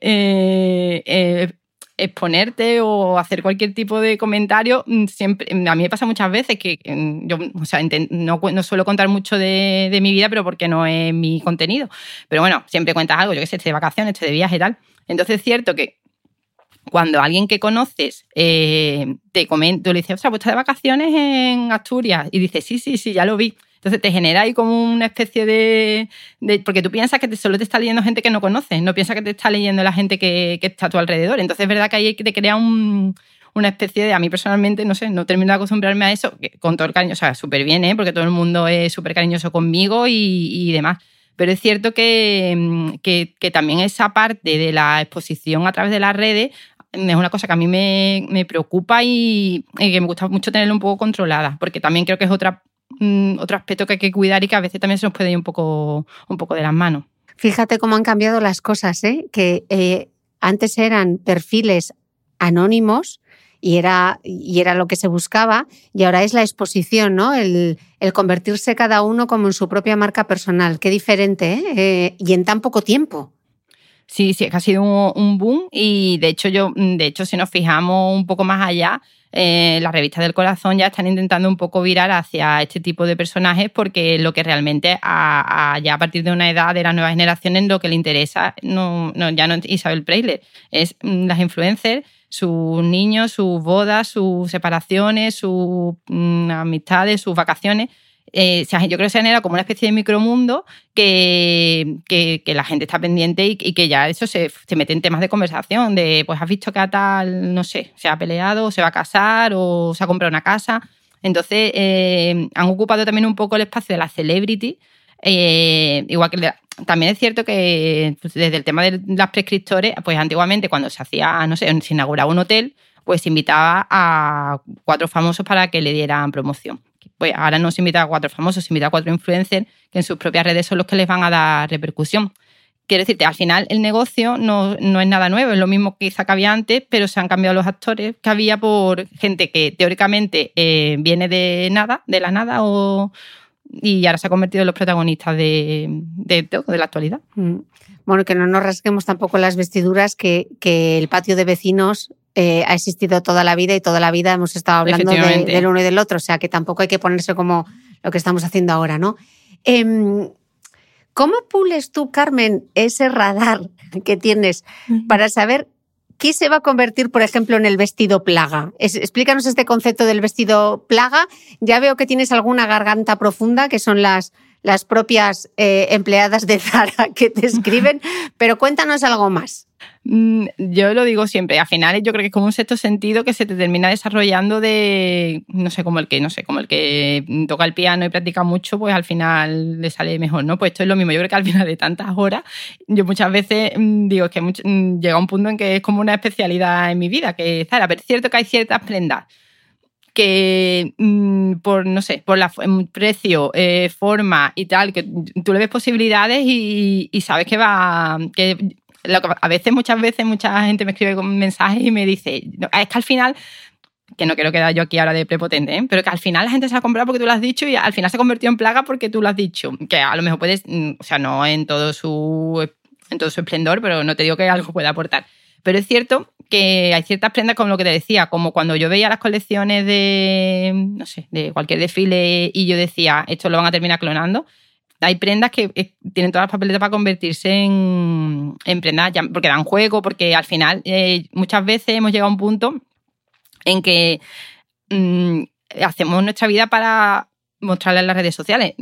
eh, eh, exponerte o hacer cualquier tipo de comentario, mm, siempre, a mí me pasa muchas veces que mm, yo o sea, no, no, suelo contar mucho de, de, mi vida, pero porque no es mi contenido. Pero bueno, siempre cuentas algo, yo que sé, este de vacaciones, este de viaje y tal. Entonces es cierto que cuando alguien que conoces eh, te comenta, le dices, o sea, pues está de vacaciones en Asturias y dices, sí, sí, sí, ya lo vi. Entonces te genera ahí como una especie de, porque tú piensas que solo te está leyendo gente que no conoces, no piensas que te está leyendo la gente que, está a tu alrededor. Entonces es verdad que ahí te crea una especie de, a mí personalmente, no sé, no termino de acostumbrarme a eso, con todo el cariño, o sea, súper bien, ¿eh? porque todo el mundo es súper cariñoso conmigo y, demás. Pero es cierto que, que, también esa parte de la exposición a través de las redes es una cosa que a mí me, me preocupa y, que me gusta mucho tenerla un poco controlada, porque también creo que es otra Mm, otro aspecto que hay que cuidar y que a veces también se nos puede ir un poco, un poco de las manos. Fíjate cómo han cambiado las cosas, ¿eh? que eh, antes eran perfiles anónimos y era, y era lo que se buscaba, y ahora es la exposición, ¿no? El, el convertirse cada uno como en su propia marca personal. Qué diferente. ¿eh? y en tan poco tiempo. Sí, sí, es que ha sido un, boom y de hecho yo, de hecho si nos fijamos un poco más allá, eh, las revistas del corazón ya están intentando un poco virar hacia este tipo de personajes porque lo que realmente a, a, ya a partir de una edad de las nuevas generaciones lo que le interesa no, no ya no es Isabel Preisler, es mm, las influencers, sus niños, sus bodas, sus separaciones, sus mm, amistades, sus vacaciones eh, yo creo que se genera como una especie de micromundo que, que, la gente está pendiente y, que ya eso se, mete en temas de conversación, de pues has visto que a tal, no sé, se ha peleado, o se va a casar o se ha comprado una casa. Entonces eh, han ocupado también un poco el espacio de la celebrity, eh, igual que también es cierto que pues, desde el tema de las prescriptores, pues antiguamente cuando se hacía, no sé, se inauguraba un hotel, pues invitaba a cuatro famosos para que le dieran promoción pues ahora no se invita a cuatro famosos, se invita a cuatro influencers que en sus propias redes son los que les van a dar repercusión. Quiero decirte, al final el negocio no, no es nada nuevo, es lo mismo que quizá que había antes, pero se han cambiado los actores que había por gente que teóricamente eh, viene de nada, de la nada, y ahora se ha convertido en los protagonistas de, de, la actualidad. Mm. Bueno, que no nos rasguemos tampoco las vestiduras, que el patio de vecinos eh, ha existido toda la vida y toda la vida hemos estado hablando de, del uno y del otro, o sea que tampoco hay que ponerse como lo que estamos haciendo ahora, ¿no? Eh, ¿Cómo pules tú, Carmen, ese radar (laughs) que tienes para saber qué se va a convertir, por ejemplo, en el vestido plaga? Es, explícanos este concepto del vestido plaga. Ya veo que tienes alguna garganta profunda, que son las, las propias eh, empleadas de Zara (laughs) que te (laughs) escriben, pero cuéntanos algo más. Mm, yo lo digo siempre, al final yo creo que es como un sexto sentido que se te termina desarrollando de, no sé, como el que, no sé, como el que toca el piano y practica mucho, pues al final le sale mejor, ¿no? Pues esto es lo mismo, yo creo que al final de tantas horas, yo muchas veces mm, digo, es que mm, llega un punto en que es como una especialidad en mi vida, que Zara, pero es cierto que hay ciertas prendas que por, no sé, por la precio, eh, forma y tal, que tú le ves posibilidades y, y sabes que va, que a veces, muchas veces, mucha gente me escribe con mensajes y me dice, es que al final que no quiero quedar yo aquí ahora de prepotente, ¿eh? pero que al final la gente se ha comprado porque tú lo has dicho y al final se ha convertido en plaga porque tú lo has dicho. Que a lo mejor puedes, mm, o sea, no en todo su, en todo su esplendor, pero no te digo que algo pueda aportar. Pero es cierto que hay ciertas prendas, como lo que te decía, como cuando yo veía las colecciones de, no sé, de cualquier desfile y yo decía, esto lo van a terminar clonando hay prendas que eh, tienen todas las papeletas para convertirse en, en prendas, porque dan juego, porque al final eh, muchas veces hemos llegado a un punto en que mmm, hacemos nuestra vida para mostrarla en las redes sociales.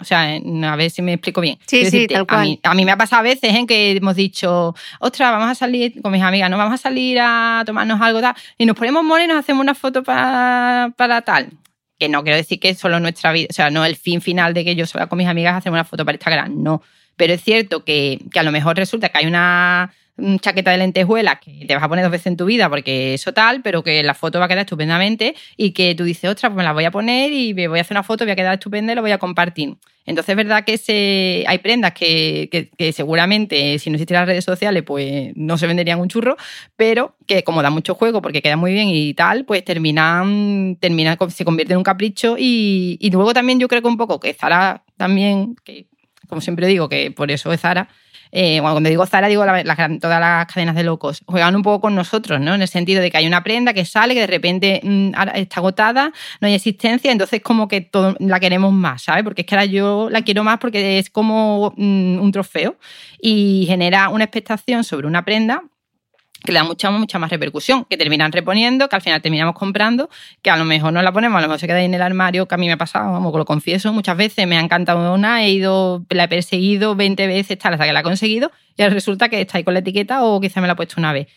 O sea, a ver si me explico bien. Sí, sí, tal cual. A mí, a mí, me ha pasado a veces en que hemos dicho, ostras, vamos a salir con mis amigas, no vamos a salir a tomarnos algo tal, y nos ponemos monos y nos hacemos una foto para, para tal que no quiero decir que solo nuestra vida, o sea, no el fin final de que yo salga con mis amigas a hacer una foto para Instagram, no. Pero es cierto que, que a lo mejor resulta que hay una chaqueta de lentejuela que te vas a poner dos veces en tu vida porque eso tal, pero que la foto va a quedar estupendamente y que tú dices, ostras, pues me la voy a poner y me voy a hacer una foto, voy a quedar estupenda y lo voy a compartir. Entonces es verdad que se, hay prendas que, que, seguramente si no existieran las redes sociales pues no se venderían un churro, pero que como da mucho juego porque queda muy bien y tal, pues terminan, termina, se convierte en un capricho y, y luego también yo creo que un poco que Zara también, que como siempre digo, que por eso es Zara, eh, cuando digo Zara, digo la, todas las cadenas de locos, juegan un poco con nosotros, ¿no? En el sentido de que hay una prenda que sale, que de repente mmm, está agotada, no hay existencia, entonces como que todo, la queremos más, ¿sabes? Porque es que ahora yo la quiero más porque es como mmm, un trofeo y genera una expectación sobre una prenda que le da mucha, mucha más repercusión, que terminan reponiendo, que al final terminamos comprando, que a lo mejor no la ponemos, a lo mejor se queda en el armario, que a mí me ha pasado, vamos, lo confieso, muchas veces me ha encantado una, he ido, la he perseguido 20 veces, tal, hasta que la he conseguido, y resulta que está ahí con la etiqueta o quizá me la he puesto una vez.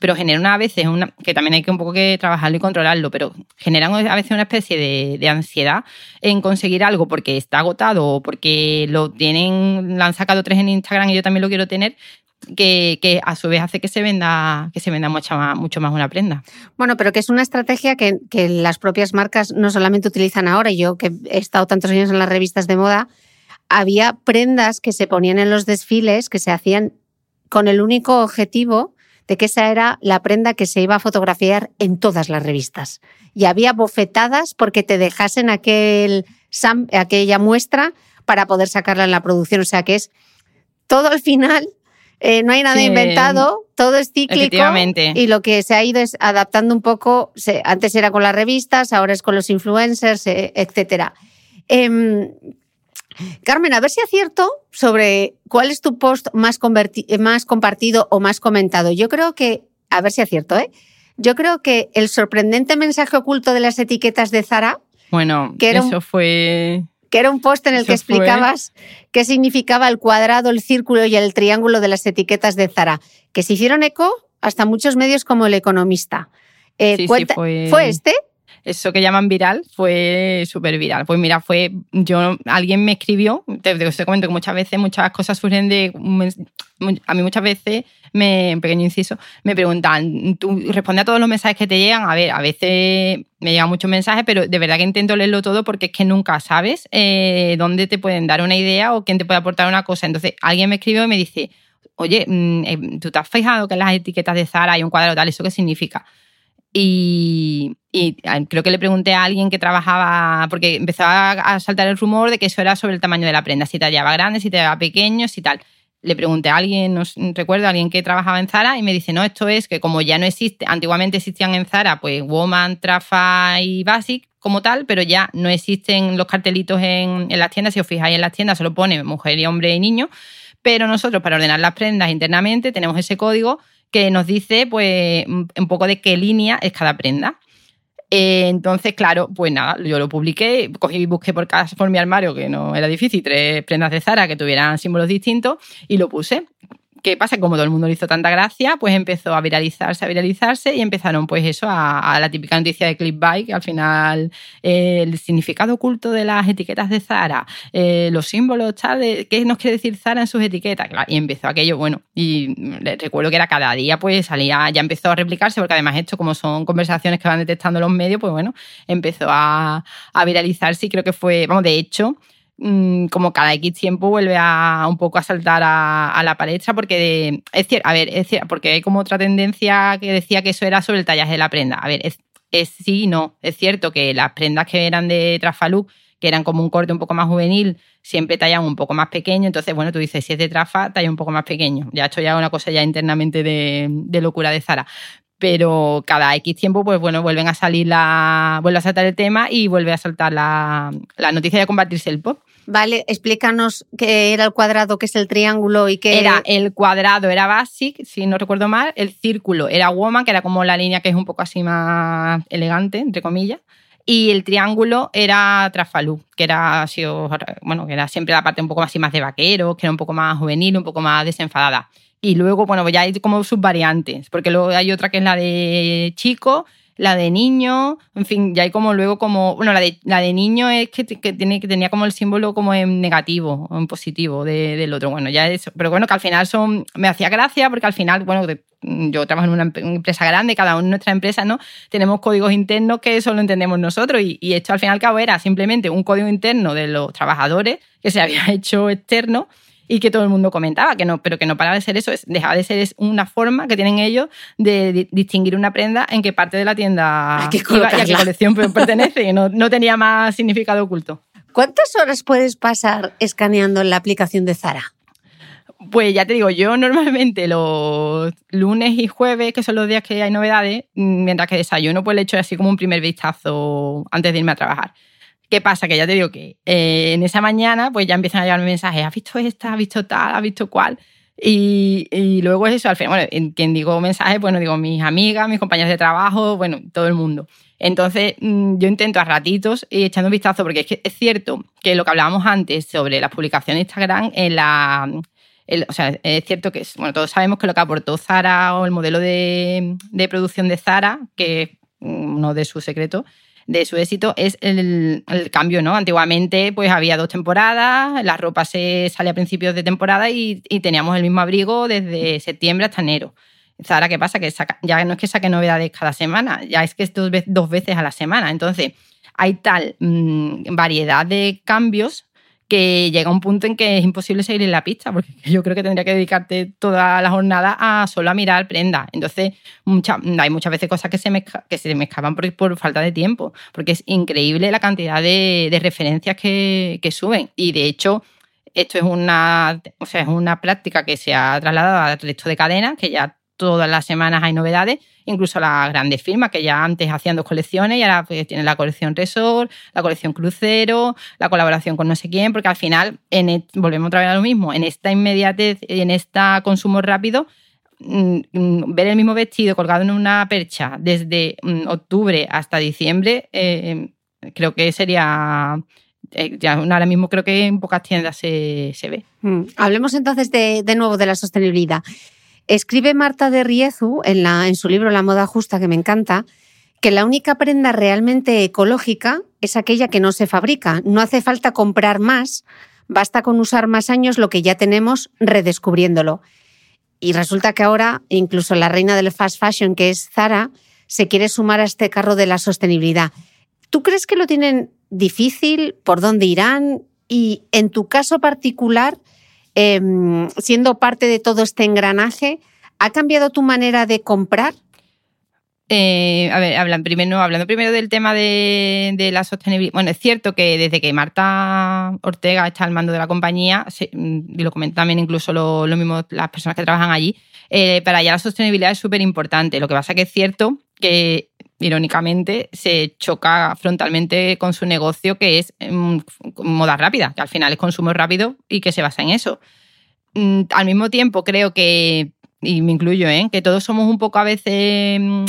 Pero genera una, a veces, una, que también hay que un poco que trabajarlo y controlarlo, pero generan a veces una especie de, de ansiedad en conseguir algo porque está agotado o porque lo tienen, lo han sacado tres en Instagram y yo también lo quiero tener, que, a su vez hace que se venda, que se venda mucho más, mucho más una prenda. Bueno, pero que es una estrategia que, que, las propias marcas no solamente utilizan ahora, yo que he estado tantos años en las revistas de moda, había prendas que se ponían en los desfiles que se hacían con el único objetivo de que esa era la prenda que se iba a fotografiar en todas las revistas. Y había bofetadas porque te dejasen aquel, aquella muestra para poder sacarla en la producción. O sea que es todo al final Eh, no hay nada Sí. inventado, todo es cíclico y lo que se ha ido es adaptando un poco. se- antes era con las revistas, ahora es con los influencers, eh, etcétera. Em, Carmen, a ver si acierto sobre cuál es tu post más, eh, más compartido o más comentado. Yo creo que, a ver si acierto, ¿eh? Yo creo que el sorprendente mensaje oculto de las etiquetas de Zara, Bueno, Que era un- eso fue. Que era un post en el que fue- explicabas qué significaba el cuadrado, el círculo y el triángulo de las etiquetas de Zara, que se hicieron eco hasta muchos medios como El Economista. Eh, Sí, sí, cuenta- fue- este? Eso que llaman viral fue súper viral. Pues mira, fue. yo Alguien me escribió, te, te, comento que muchas veces muchas cosas surgen de. A mí muchas veces, me, pequeño inciso, me preguntan, ¿tú respondes a todos los mensajes que te llegan? A ver, a veces me llegan muchos mensajes, pero de verdad que intento leerlo todo porque es que nunca sabes eh, dónde te pueden dar una idea o quién te puede aportar una cosa. Entonces, alguien me escribió y me dice, oye, mm, eh, ¿tú te has fijado que en las etiquetas de Zara hay un cuadrado tal? ¿Eso qué significa? Y, creo que le pregunté a alguien que trabajaba, porque empezaba a saltar el rumor de que eso era sobre el tamaño de la prenda, si te hallaba grande, si te hallaba pequeño, si tal. Le pregunté a alguien, no recuerdo, a alguien que trabajaba en Zara y me dice, no, esto es que como ya no existe, antiguamente existían en Zara, pues Woman, Trafa y Basic como tal, pero ya no existen los cartelitos en, en las tiendas, si os fijáis en las tiendas solo pone mujer y hombre y niño, pero nosotros para ordenar las prendas internamente tenemos ese código que nos dice pues un poco de qué línea es cada prenda. Eh, entonces, claro, pues nada, yo lo publiqué, cogí y busqué por, por mi armario, que no era difícil, tres prendas de Zara que tuvieran símbolos distintos y lo puse. ¿Qué pasa? Como todo el mundo le hizo tanta gracia, pues empezó a viralizarse, a viralizarse y empezaron pues eso, a, la típica noticia de Clickbait, que al final eh, el significado oculto de las etiquetas de Zara, eh, los símbolos, tal, de, ¿qué nos quiere decir Zara en sus etiquetas? Y empezó aquello, bueno, y recuerdo que era cada día, pues salía, ya empezó a replicarse, porque además esto, como son conversaciones que van detectando los medios, pues bueno, empezó a, a viralizarse y creo que fue, vamos, de hecho, como cada X tiempo vuelve a un poco a saltar a, la palestra porque es cierto, a ver, es cierto, porque hay como otra tendencia que decía que eso era sobre el tallaje de la prenda. A ver, es, es sí y no. Es cierto que las prendas que eran de Trafaluk, que eran como un corte un poco más juvenil, siempre tallaban un poco más pequeño. Entonces, bueno, tú dices, si es de Trafa, talla un poco más pequeño. Ya esto ya una cosa ya internamente de, de locura de Zara pero cada X tiempo, pues bueno, vuelven a salir la, vuelve a saltar el tema y vuelve a saltar la, la noticia de combatirse el pop. Vale, explícanos qué era el cuadrado, qué es el triángulo y qué Era el cuadrado, era Basic, si no recuerdo mal, el círculo era Woman, que era como la línea que es un poco así más elegante, entre comillas, y el triángulo era Trafalú, que era así, bueno, que era siempre la parte un poco así más de vaqueros, que era un poco más juvenil, un poco más desenfadada. Y luego, bueno, pues ya hay como subvariantes, porque luego hay otra que es la de chico, la de niño, en fin, ya hay como luego como, bueno, la de, la de niño es que, que, tiene, que tenía como el símbolo como en negativo o en positivo de, del otro, bueno, ya eso, pero bueno, que al final son, me hacía gracia porque al final, bueno, yo trabajo en una empresa grande, cada uno en nuestra empresa, ¿no? Tenemos códigos internos que solo entendemos nosotros y, y esto al fin y al cabo era simplemente un código interno de los trabajadores que se había (laughs) hecho externo y que todo el mundo comentaba, que no, pero que no paraba de ser eso, es, dejaba de ser es una forma que tienen ellos de di distinguir una prenda en qué parte de la tienda iba y a qué colección pertenece, y no, no tenía más significado oculto. ¿Cuántas horas puedes pasar escaneando en la aplicación de Zara? Pues ya te digo, yo normalmente los lunes y jueves, que son los días que hay novedades, mientras que desayuno, pues le echo así como un primer vistazo antes de irme a trabajar. ¿Qué pasa? Que ya te digo que eh, en esa mañana pues ya empiezan a llegarme mensajes, ¿has visto esta? ¿Has visto tal? ¿Has visto cuál? Y, y, luego es eso, al final, bueno, en quien digo mensajes, bueno, digo mis amigas, mis compañeros de trabajo, bueno, todo el mundo. Entonces, yo intento a ratitos ir echando un vistazo, porque es que cierto que lo que hablábamos antes sobre las publicaciones de Instagram, en la, o sea, es cierto que, bueno, todos sabemos que lo que aportó Zara o el modelo de, de producción de Zara, que es uno de sus secretos, de su éxito es el, el, cambio, ¿no? Antiguamente pues había dos temporadas, la ropa se sale a principios de temporada y, y teníamos el mismo abrigo desde septiembre hasta enero. Zara, ¿qué pasa? Que ya no es que saque novedades cada semana, ya es que es dos, dos veces a la semana. Entonces, hay tal mmm, variedad de cambios que llega un punto en que es imposible seguir en la pista, porque (laughs) yo creo que tendría que dedicarte toda la jornada a solo a mirar prenda. Entonces, mucha, hay muchas veces cosas que se me, que se me por, falta de tiempo, porque es increíble la cantidad de, referencias que, que, suben. Y de hecho, Esto es una, o sea, es una práctica que se ha trasladado al resto de cadenas, que ya todas las semanas hay novedades, incluso las grandes firmas que ya antes hacían dos colecciones y ahora pues, tienen la colección Resort, la colección Crucero, la colaboración con no sé quién, porque al final, en volvemos otra vez a lo mismo, en esta inmediatez en este consumo rápido, mm, mm, ver el mismo vestido colgado en una percha desde mm, octubre hasta diciembre, eh, creo que sería eh, ya ahora mismo creo que en pocas tiendas se, ve. Hablemos entonces de, de, nuevo de la sostenibilidad. Escribe Marta de Riezu en, en su libro La moda justa, que me encanta, que la única prenda realmente ecológica es aquella que no se fabrica. No hace falta comprar más, basta con usar más años lo que ya tenemos redescubriéndolo. Y resulta que ahora incluso la reina del fast fashion, que es Zara, se quiere sumar a este carro de la sostenibilidad. ¿Tú crees que lo tienen difícil? ¿Por dónde irán? Y en tu caso particular, Em, siendo parte de todo este engranaje, ¿ha cambiado tu manera de comprar? Eh, a ver, hablan primero, hablando primero del tema de, la sostenibilidad. Bueno, es cierto que desde que Marta Ortega está al mando de la compañía, y lo comentan también incluso lo, mismo las personas que trabajan allí, eh, para allá la sostenibilidad es súper importante. Lo que pasa que es cierto que irónicamente, se choca frontalmente con su negocio, que es mm, moda rápida, que al final es consumo rápido y que se basa en eso. Mm, al mismo tiempo, creo que, y me incluyo, ¿eh? que todos somos un poco a veces. Mm,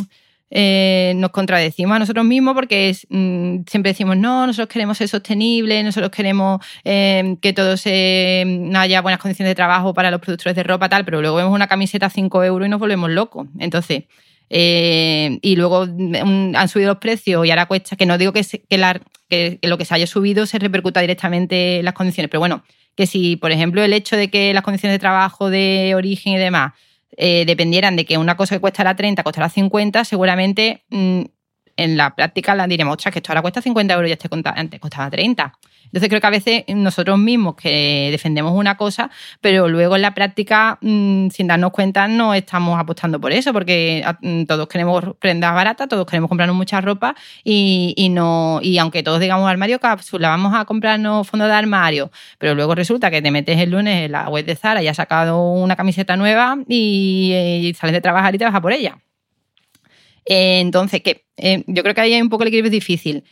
eh, nos contradecimos a nosotros mismos porque siempre decimos, no, nosotros queremos ser sostenibles, nosotros queremos eh, que todos haya buenas condiciones de trabajo para los productores de ropa, tal, pero luego vemos una camiseta a 5 euros y nos volvemos locos. Entonces, eh, y luego mm, han subido los precios y ahora cuesta, que no digo que, que, lo que se haya subido se repercuta directamente en las condiciones, pero bueno, que si, por ejemplo, el hecho de que las condiciones de trabajo, de origen y demás eh, dependieran de que una cosa que cuesta 30 costará 50, seguramente mm, en la práctica la diremos, ostras, que esto ahora cuesta 50 euros y este antes costaba 30. Entonces creo que a veces nosotros mismos que defendemos una cosa, pero luego en la práctica, mm, sin darnos cuenta, no estamos apostando por eso, porque ah, mm, todos queremos prendas baratas, todos queremos comprarnos mucha ropa y, no, y aunque todos digamos armario cápsula, vamos a comprarnos fondo de armario, pero luego resulta que te metes el lunes en la web de Zara y has sacado una camiseta nueva y, y sales de trabajar y te vas por ella. Eh, entonces, que eh, yo creo que ahí hay un poco el equilibrio difícil.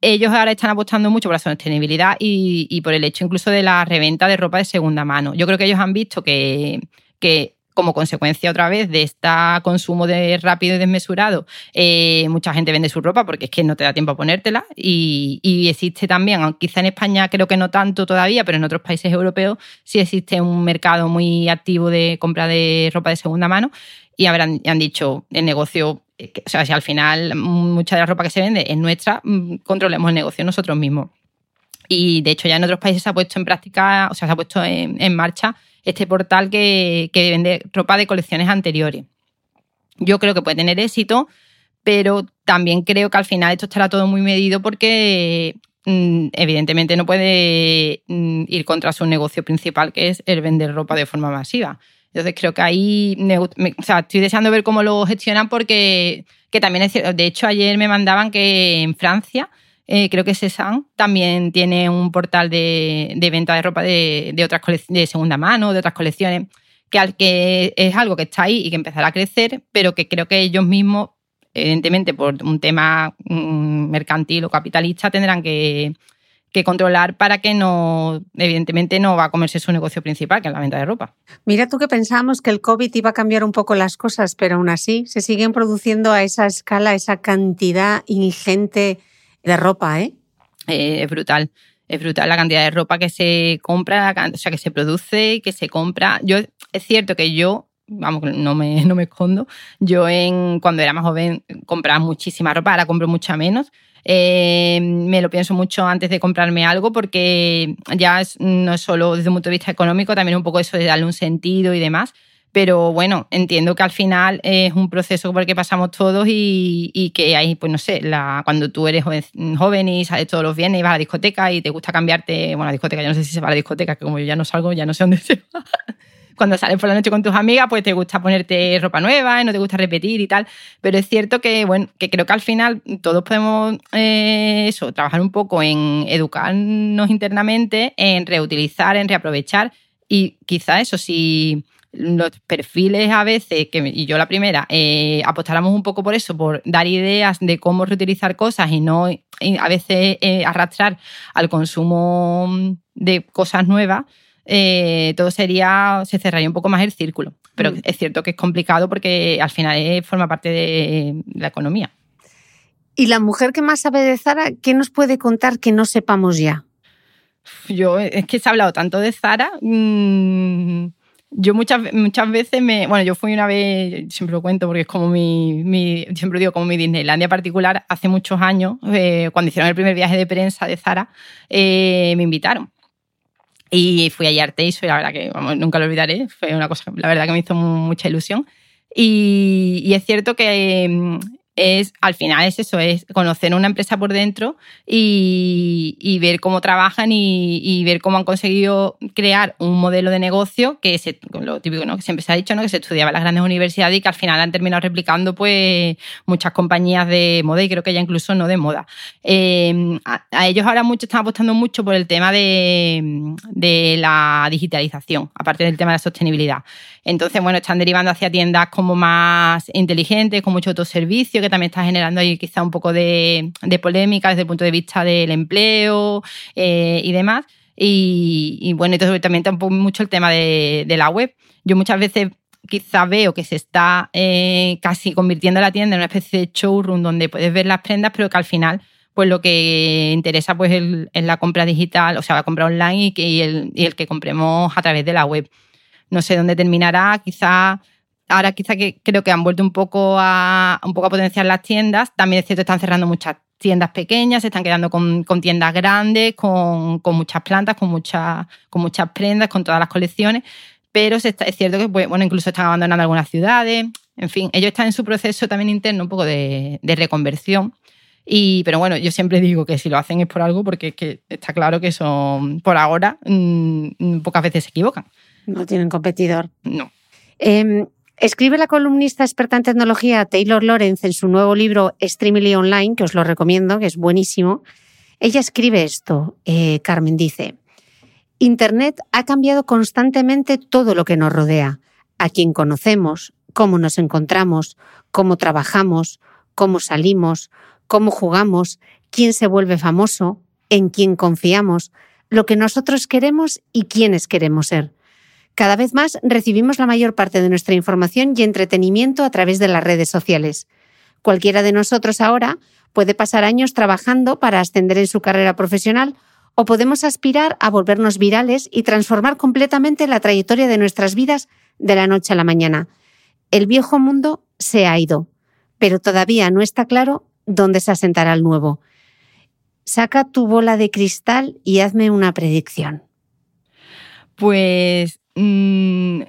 Ellos ahora están apostando mucho por la sostenibilidad y, por el hecho incluso de la reventa de ropa de segunda mano. Yo creo que ellos han visto que, como consecuencia otra vez de este consumo de rápido y desmesurado, eh, mucha gente vende su ropa porque es que no te da tiempo a ponértela y, y, existe también, quizá en España creo que no tanto todavía, pero en otros países europeos sí existe un mercado muy activo de compra de ropa de segunda mano y habrán, han dicho el negocio o sea, si al final mucha de la ropa que se vende es nuestra, mm, controlemos el negocio nosotros mismos. Y de hecho ya en otros países se ha puesto en práctica, o sea, se ha puesto en, marcha este portal que, vende ropa de colecciones anteriores. Yo creo que puede tener éxito, pero también creo que al final esto estará todo muy medido porque mm, evidentemente no puede mm, ir contra su negocio principal, que es el vender ropa de forma masiva. Entonces creo que ahí, o sea, estoy deseando ver cómo lo gestionan porque que también es cierto. De hecho, ayer me mandaban que en Francia, eh, creo que Cézanne también tiene un portal de, venta de ropa de, otras de segunda mano, de otras colecciones, que, que es algo que está ahí y que empezará a crecer, pero que creo que ellos mismos, evidentemente por un tema mm, mercantil o capitalista, tendrán que que controlar para que no, evidentemente, no va a comerse su negocio principal, que es la venta de ropa. Mira tú que pensábamos que el COVID iba a cambiar un poco las cosas, pero aún así se siguen produciendo a esa escala, esa cantidad ingente de ropa, ¿eh? eh es brutal. Es brutal la cantidad de ropa que se compra, o sea, que se produce y que se compra. Yo, es cierto que yo vamos, no me, (laughs) no me escondo. Yo en, cuando era más joven compraba muchísima ropa, ahora compro mucha menos, eh, me lo pienso mucho antes de comprarme algo porque ya no es solo desde un punto de vista económico, también un poco eso de darle un sentido y demás. Pero bueno, entiendo que al final es un proceso por el que pasamos todos y, que hay, pues no sé, la, cuando tú eres joven, y sales todos los viernes y vas a la discoteca y te gusta cambiarte, bueno, a la discoteca, yo no sé si se va a la discoteca, que como yo ya no salgo, ya no sé dónde se va cuando sales por la noche con tus amigas, pues te gusta ponerte ropa nueva, y no te gusta repetir y tal. Pero es cierto que, bueno, que creo que al final todos podemos eh, eso, trabajar un poco en educarnos internamente, en reutilizar, en reaprovechar. Y quizá eso, si los perfiles a veces, que, y yo la primera, eh, apostáramos un poco por eso, por dar ideas de cómo reutilizar cosas y no a veces eh, arrastrar al consumo de cosas nuevas, eh, todo sería, se cerraría un poco más el círculo. Pero mm. es cierto que es complicado porque al final forma parte de la economía. ¿Y la mujer que más sabe de Zara, qué nos puede contar que no sepamos ya? Yo, es que se ha hablado tanto de Zara. Mmm, yo muchas, muchas veces me. Bueno, yo fui una vez, siempre lo cuento porque es como mi. mi siempre digo, como mi Disneylandia particular, hace muchos años, eh, cuando hicieron el primer viaje de prensa de Zara, eh, me invitaron. Y fui a Arteiso y la verdad que nunca lo olvidaré, fue una cosa, la verdad que me hizo mucha ilusión. Y, y es cierto que es, al final es eso, es conocer una empresa por dentro y, ver cómo trabajan y, ver cómo han conseguido crear un modelo de negocio que es lo típico ¿no? que siempre se ha dicho, ¿no? que se estudiaba en las grandes universidades y que al final han terminado replicando pues muchas compañías de moda y creo que ya incluso no de moda. Eh, a, ellos ahora mucho están apostando mucho por el tema de, de la digitalización, aparte del tema de la sostenibilidad. Entonces, bueno, están derivando hacia tiendas como más inteligentes, con mucho autoservicio, que también está generando ahí quizá un poco de, polémica desde el punto de vista del empleo eh, y demás. Y, bueno, entonces también tampoco mucho el tema de, la web. Yo muchas veces quizá veo que se está eh, casi convirtiendo la tienda en una especie de showroom donde puedes ver las prendas, pero que al final pues lo que interesa pues es la compra digital, o sea, la compra online y, el, y el que compremos a través de la web. No sé dónde terminará, quizá ahora quizá que creo que han vuelto un poco a un poco a potenciar las tiendas. También es cierto que están cerrando muchas tiendas pequeñas, se están quedando con, tiendas grandes, con, muchas plantas, con, muchas con muchas prendas, con todas las colecciones. Pero es cierto que bueno, incluso están abandonando algunas ciudades. En fin, ellos están en su proceso también interno un poco de, reconversión. Y, pero bueno, yo siempre digo que si lo hacen es por algo, porque es que está claro que son, por ahora, mm, pocas veces se equivocan. No tienen competidor. No. Em, escribe la columnista experta en tecnología Taylor Lorenz en su nuevo libro Streamily Online, que os lo recomiendo, que es buenísimo. Ella escribe esto, eh, Carmen dice, Internet ha cambiado constantemente todo lo que nos rodea, a quién conocemos, cómo nos encontramos, cómo trabajamos, cómo salimos, cómo jugamos, quién se vuelve famoso, en quién confiamos, lo que nosotros queremos y quiénes queremos ser. Cada vez más recibimos la mayor parte de nuestra información y entretenimiento a través de las redes sociales. Cualquiera de nosotros ahora puede pasar años trabajando para ascender en su carrera profesional o podemos aspirar a volvernos virales y transformar completamente la trayectoria de nuestras vidas de la noche a la mañana. El viejo mundo se ha ido, pero todavía no está claro dónde se asentará el nuevo. Saca tu bola de cristal y hazme una predicción. Pues Mm,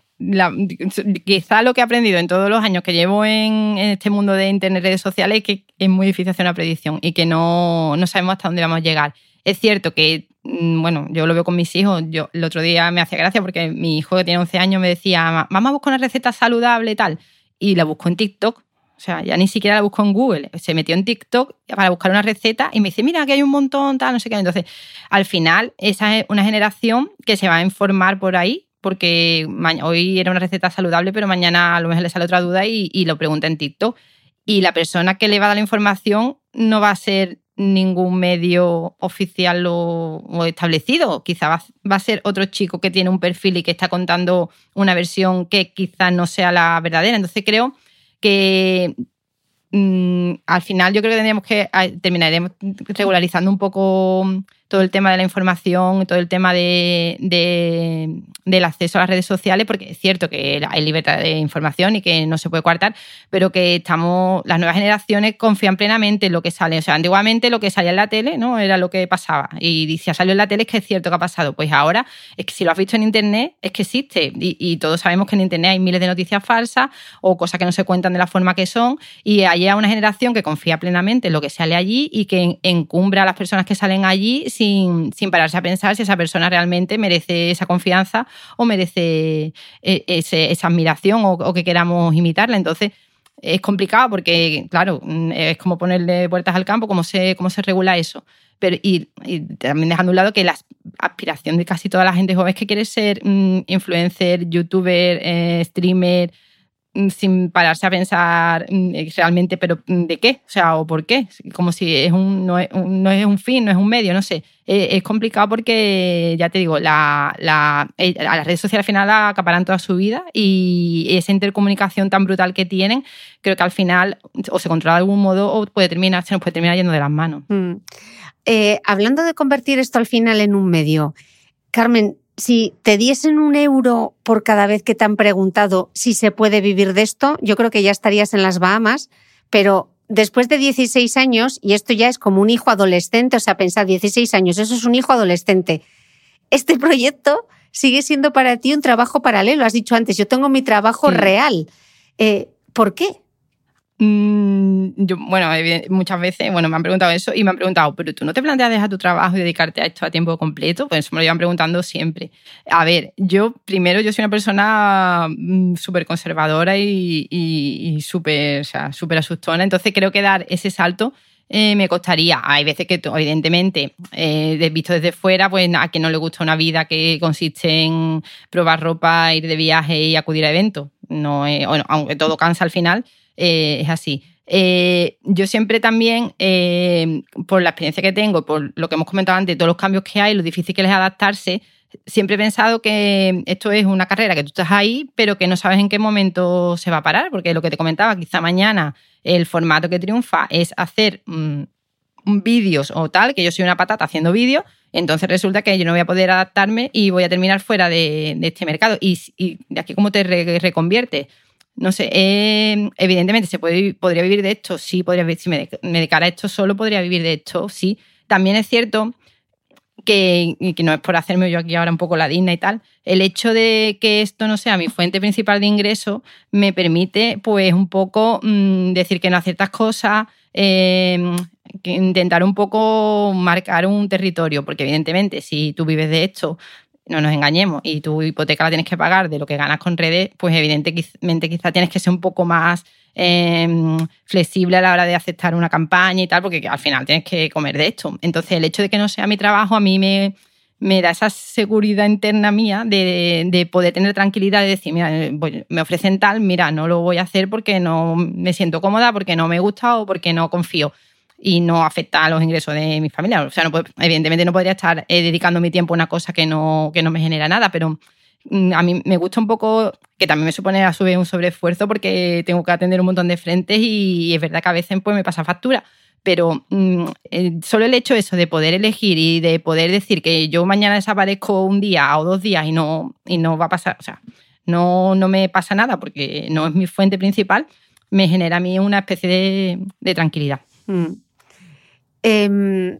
quizá lo que he aprendido en todos los años que llevo en, este mundo de Internet y redes sociales es que es muy difícil hacer una predicción y que no, no sabemos hasta dónde vamos a llegar. Es cierto que, mm, bueno, yo lo veo con mis hijos. Yo el otro día me hacía gracia porque mi hijo que tiene 11 años me decía, vamos a buscar una receta saludable y tal. Y la busco en TikTok. O sea, ya ni siquiera la busco en Google. Se metió en TikTok para buscar una receta y me dice, mira, que hay un montón, tal, no sé qué. Entonces, al final, esa es una generación que se va a informar por ahí porque hoy era una receta saludable, pero mañana a lo mejor le sale otra duda y, lo pregunta en TikTok. Y la persona que le va a dar la información no va a ser ningún medio oficial o, establecido. Quizá va, a ser otro chico que tiene un perfil y que está contando una versión que quizás no sea la verdadera. Entonces creo que mm, al final yo creo que tendríamos que terminaremos regularizando un poco todo el tema de la información, todo el tema de, del acceso a las redes sociales, porque es cierto que hay libertad de información y que no se puede coartar, pero que estamos, las nuevas generaciones confían plenamente en lo que sale. O sea, antiguamente lo que salía en la tele no era lo que pasaba. Y si ha salido en la tele es que es cierto que ha pasado. Pues ahora es que si lo has visto en Internet es que existe. Y, y todos sabemos que en Internet hay miles de noticias falsas o cosas que no se cuentan de la forma que son. Y hay una generación que confía plenamente en lo que sale allí y que encumbra a las personas que salen allí sin, sin, pararse a pensar si esa persona realmente merece esa confianza o merece eh, esa admiración o, que queramos imitarla. Entonces, es complicado porque, claro, mm, es como ponerle puertas al campo, cómo se, cómo se regula eso. Pero, y, también dejando a un lado que la aspiración de casi toda la gente joven es que quiere ser mm, influencer, youtuber, eh, streamer, sin pararse a pensar mm, eh, realmente, pero mm, ¿de qué? O sea, ¿o por qué? Como si es un, no, es un, no es un fin, no es un medio, no sé. Eh, es complicado porque, ya te digo, la, la, eh, a las redes sociales al final acaparan toda su vida y esa intercomunicación tan brutal que tienen, creo que al final o se controla de algún modo o puede terminar, se nos puede terminar yendo de las manos. hablando de convertir esto al final en un medio, Carmen, si te diesen un euro por cada vez que te han preguntado si se puede vivir de esto, yo creo que ya estarías en las Bahamas, pero después de 16 años, y esto ya es como un hijo adolescente, o sea, pensad, 16 años, eso es un hijo adolescente. Este proyecto sigue siendo para ti un trabajo paralelo. Has dicho antes, yo tengo mi trabajo real. Eh, ¿Por qué? Mm, yo, bueno, muchas veces, bueno, me han preguntado eso y me han preguntado, pero tú no te planteas dejar tu trabajo y dedicarte a esto a tiempo completo? Pues me lo llevan preguntando siempre. A ver, yo primero, yo soy una persona mm, súper conservadora y, y, súper, o sea, súper asustona, entonces creo que dar ese salto eh, me costaría. Hay veces que, evidentemente, eh, visto desde fuera, pues a quien no le gusta una vida que consiste en probar ropa, ir de viaje y acudir a eventos. No bueno, aunque todo cansa al final, eh, es así. Eh, yo siempre también, eh, por la experiencia que tengo, por lo que hemos comentado antes, todos los cambios que hay, lo difícil que es adaptarse, siempre he pensado que esto es una carrera que tú estás ahí, pero que no sabes en qué momento se va a parar, porque lo que te comentaba, quizá mañana el formato que triunfa es hacer mm, vídeos o tal, que yo soy una patata haciendo vídeos, entonces resulta que yo no voy a poder adaptarme y voy a terminar fuera de, este mercado. Y, de aquí cómo te reconviertes no sé, eh, evidentemente se puede, podría vivir de esto, sí, podría vivir, si me, dedicara a esto solo, podría vivir de esto, sí. También es cierto que, que, no es por hacerme yo aquí ahora un poco la digna y tal, el hecho de que esto no sea mi fuente principal de ingreso me permite pues un poco mm, decir que no a ciertas cosas, eh, intentar un poco marcar un territorio, porque evidentemente si tú vives de esto, no nos engañemos, y tu hipoteca la tienes que pagar de lo que ganas con redes, pues evidentemente quizá tienes que ser un poco más em, flexible a la hora de aceptar una campaña y tal, porque al final tienes que comer de esto. Entonces, el hecho de que no sea mi trabajo a mí me, me da esa seguridad interna mía de, de, poder tener tranquilidad de decir, mira, me ofrecen tal, mira, no lo voy a hacer porque no me siento cómoda, porque no me gusta o porque no confío y no afecta a los ingresos de mi familia. O sea, no evidentemente no podría estar eh, dedicando mi tiempo a una cosa que no, que no me genera nada, pero mm, a mí me gusta un poco, que también me supone a su vez un sobreesfuerzo porque tengo que atender un montón de frentes y es verdad que a veces pues, me pasa factura. Pero mm, solo el hecho eso de poder elegir y de poder decir que yo mañana desaparezco un día o dos días y no, y no va a pasar, o sea, no, no me pasa nada porque no es mi fuente principal, me genera a mí una especie de, tranquilidad. Mm. Em,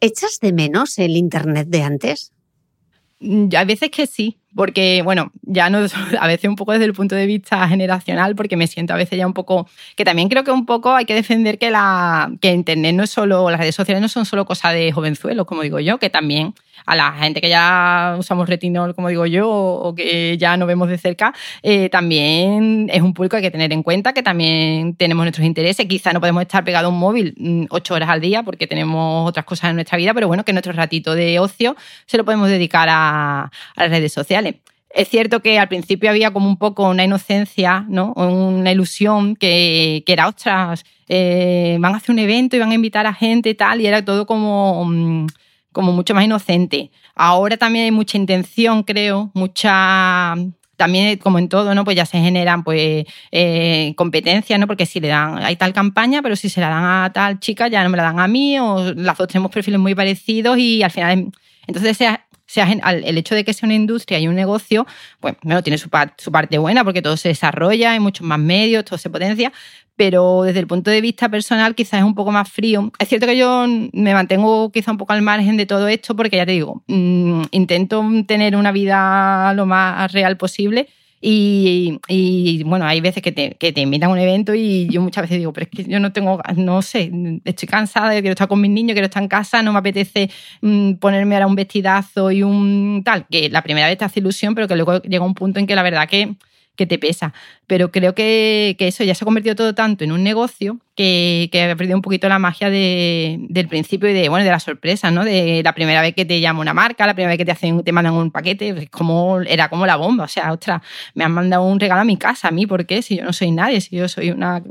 ¿Echas de menos el Internet de antes? Mm, a veces que sí, porque, bueno, ya no, (laughs) a veces un poco desde el punto de vista generacional, porque me siento a veces ya un poco, que también creo que un poco hay que defender que, la, que Internet no es solo, las redes sociales no son solo cosa de jovenzuelos, como digo yo, que también a la gente que ya usamos retinol, como digo yo, o que ya no vemos de cerca, eh, también es un público que hay que tener en cuenta, que también tenemos nuestros intereses. Quizá no podemos estar pegados a un móvil mm, ocho horas al día porque tenemos otras cosas en nuestra vida, pero bueno, que nuestro ratito de ocio se lo podemos dedicar a, las redes sociales. Es cierto que al principio había como un poco una inocencia, ¿no? Una ilusión que, que era, ostras, eh, van a hacer un evento y van a invitar a gente y tal, y era todo como... Mm, como mucho más inocente. Ahora también hay mucha intención, creo, mucha también como en todo, ¿no? Pues ya se generan pues eh, competencias, ¿no? Porque si le dan, hay tal campaña, pero si se la dan a tal chica, ya no me la dan a mí, o las dos tenemos perfiles muy parecidos y al final, entonces sea, sea el hecho de que sea una industria y un negocio, pues bueno, tiene su, parte buena porque todo se desarrolla, hay muchos más medios, todo se potencia, pero desde el punto de vista personal quizás es un poco más frío. Es cierto que yo me mantengo quizá un poco al margen de todo esto porque ya te digo, mm, intento tener una vida lo más real posible Y, bueno, hay veces que te, invitan a un evento y yo muchas veces digo, pero es que yo no tengo, no sé, estoy cansada, quiero estar con mis niños, quiero estar en casa, no me apetece mmm, ponerme ahora un vestidazo y un tal, que la primera vez te hace ilusión, pero que luego llega un punto en que la verdad que que te pesa. Pero creo que, eso ya se ha convertido todo tanto en un negocio que, que ha perdido un poquito la magia de, del principio y de, bueno, de la sorpresa, ¿no? De la primera vez que te llama una marca, la primera vez que te, hacen, te mandan un paquete, como, era como la bomba. O sea, ostras, me han mandado un regalo a mi casa, a mí, ¿por qué? Si yo no soy nadie, si yo soy una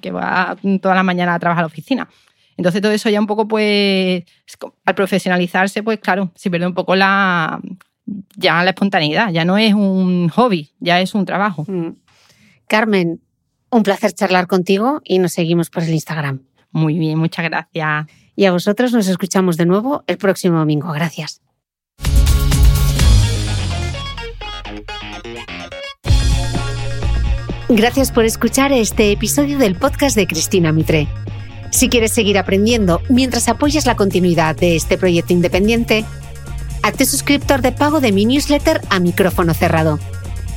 que va toda la mañana a trabajar a la oficina. Entonces todo eso ya un poco, pues, al profesionalizarse, pues claro, se pierde un poco la, ya la espontaneidad, ya no es un hobby, ya es un trabajo. Mm. Carmen, un placer charlar contigo y nos seguimos por el Instagram. Muy bien, muchas gracias. Y a vosotros nos escuchamos de nuevo el próximo domingo. Gracias. Gracias por escuchar este episodio del podcast de Cristina Mitre. Si quieres seguir aprendiendo mientras apoyas la continuidad de este proyecto independiente, Hazte suscriptor de pago de mi newsletter a micrófono cerrado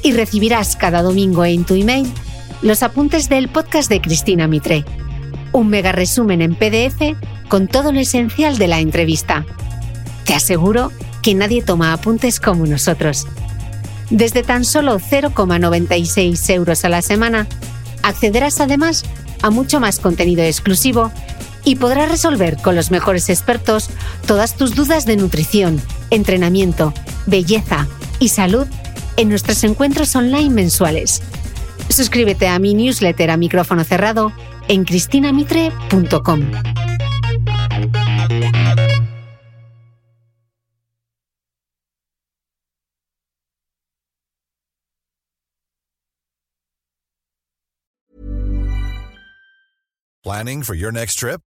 y recibirás cada domingo en tu email los apuntes del podcast de Cristina Mitre. Un mega resumen en PDF con todo lo esencial de la entrevista. Te aseguro que nadie toma apuntes como nosotros. Desde tan solo 0,96 euros a la semana, accederás además a mucho más contenido exclusivo y podrás resolver con los mejores expertos todas tus dudas de nutrición, entrenamiento, belleza y salud en nuestros encuentros online mensuales. Suscríbete a mi newsletter a micrófono cerrado en cristinamitre.com. Planning for your next trip?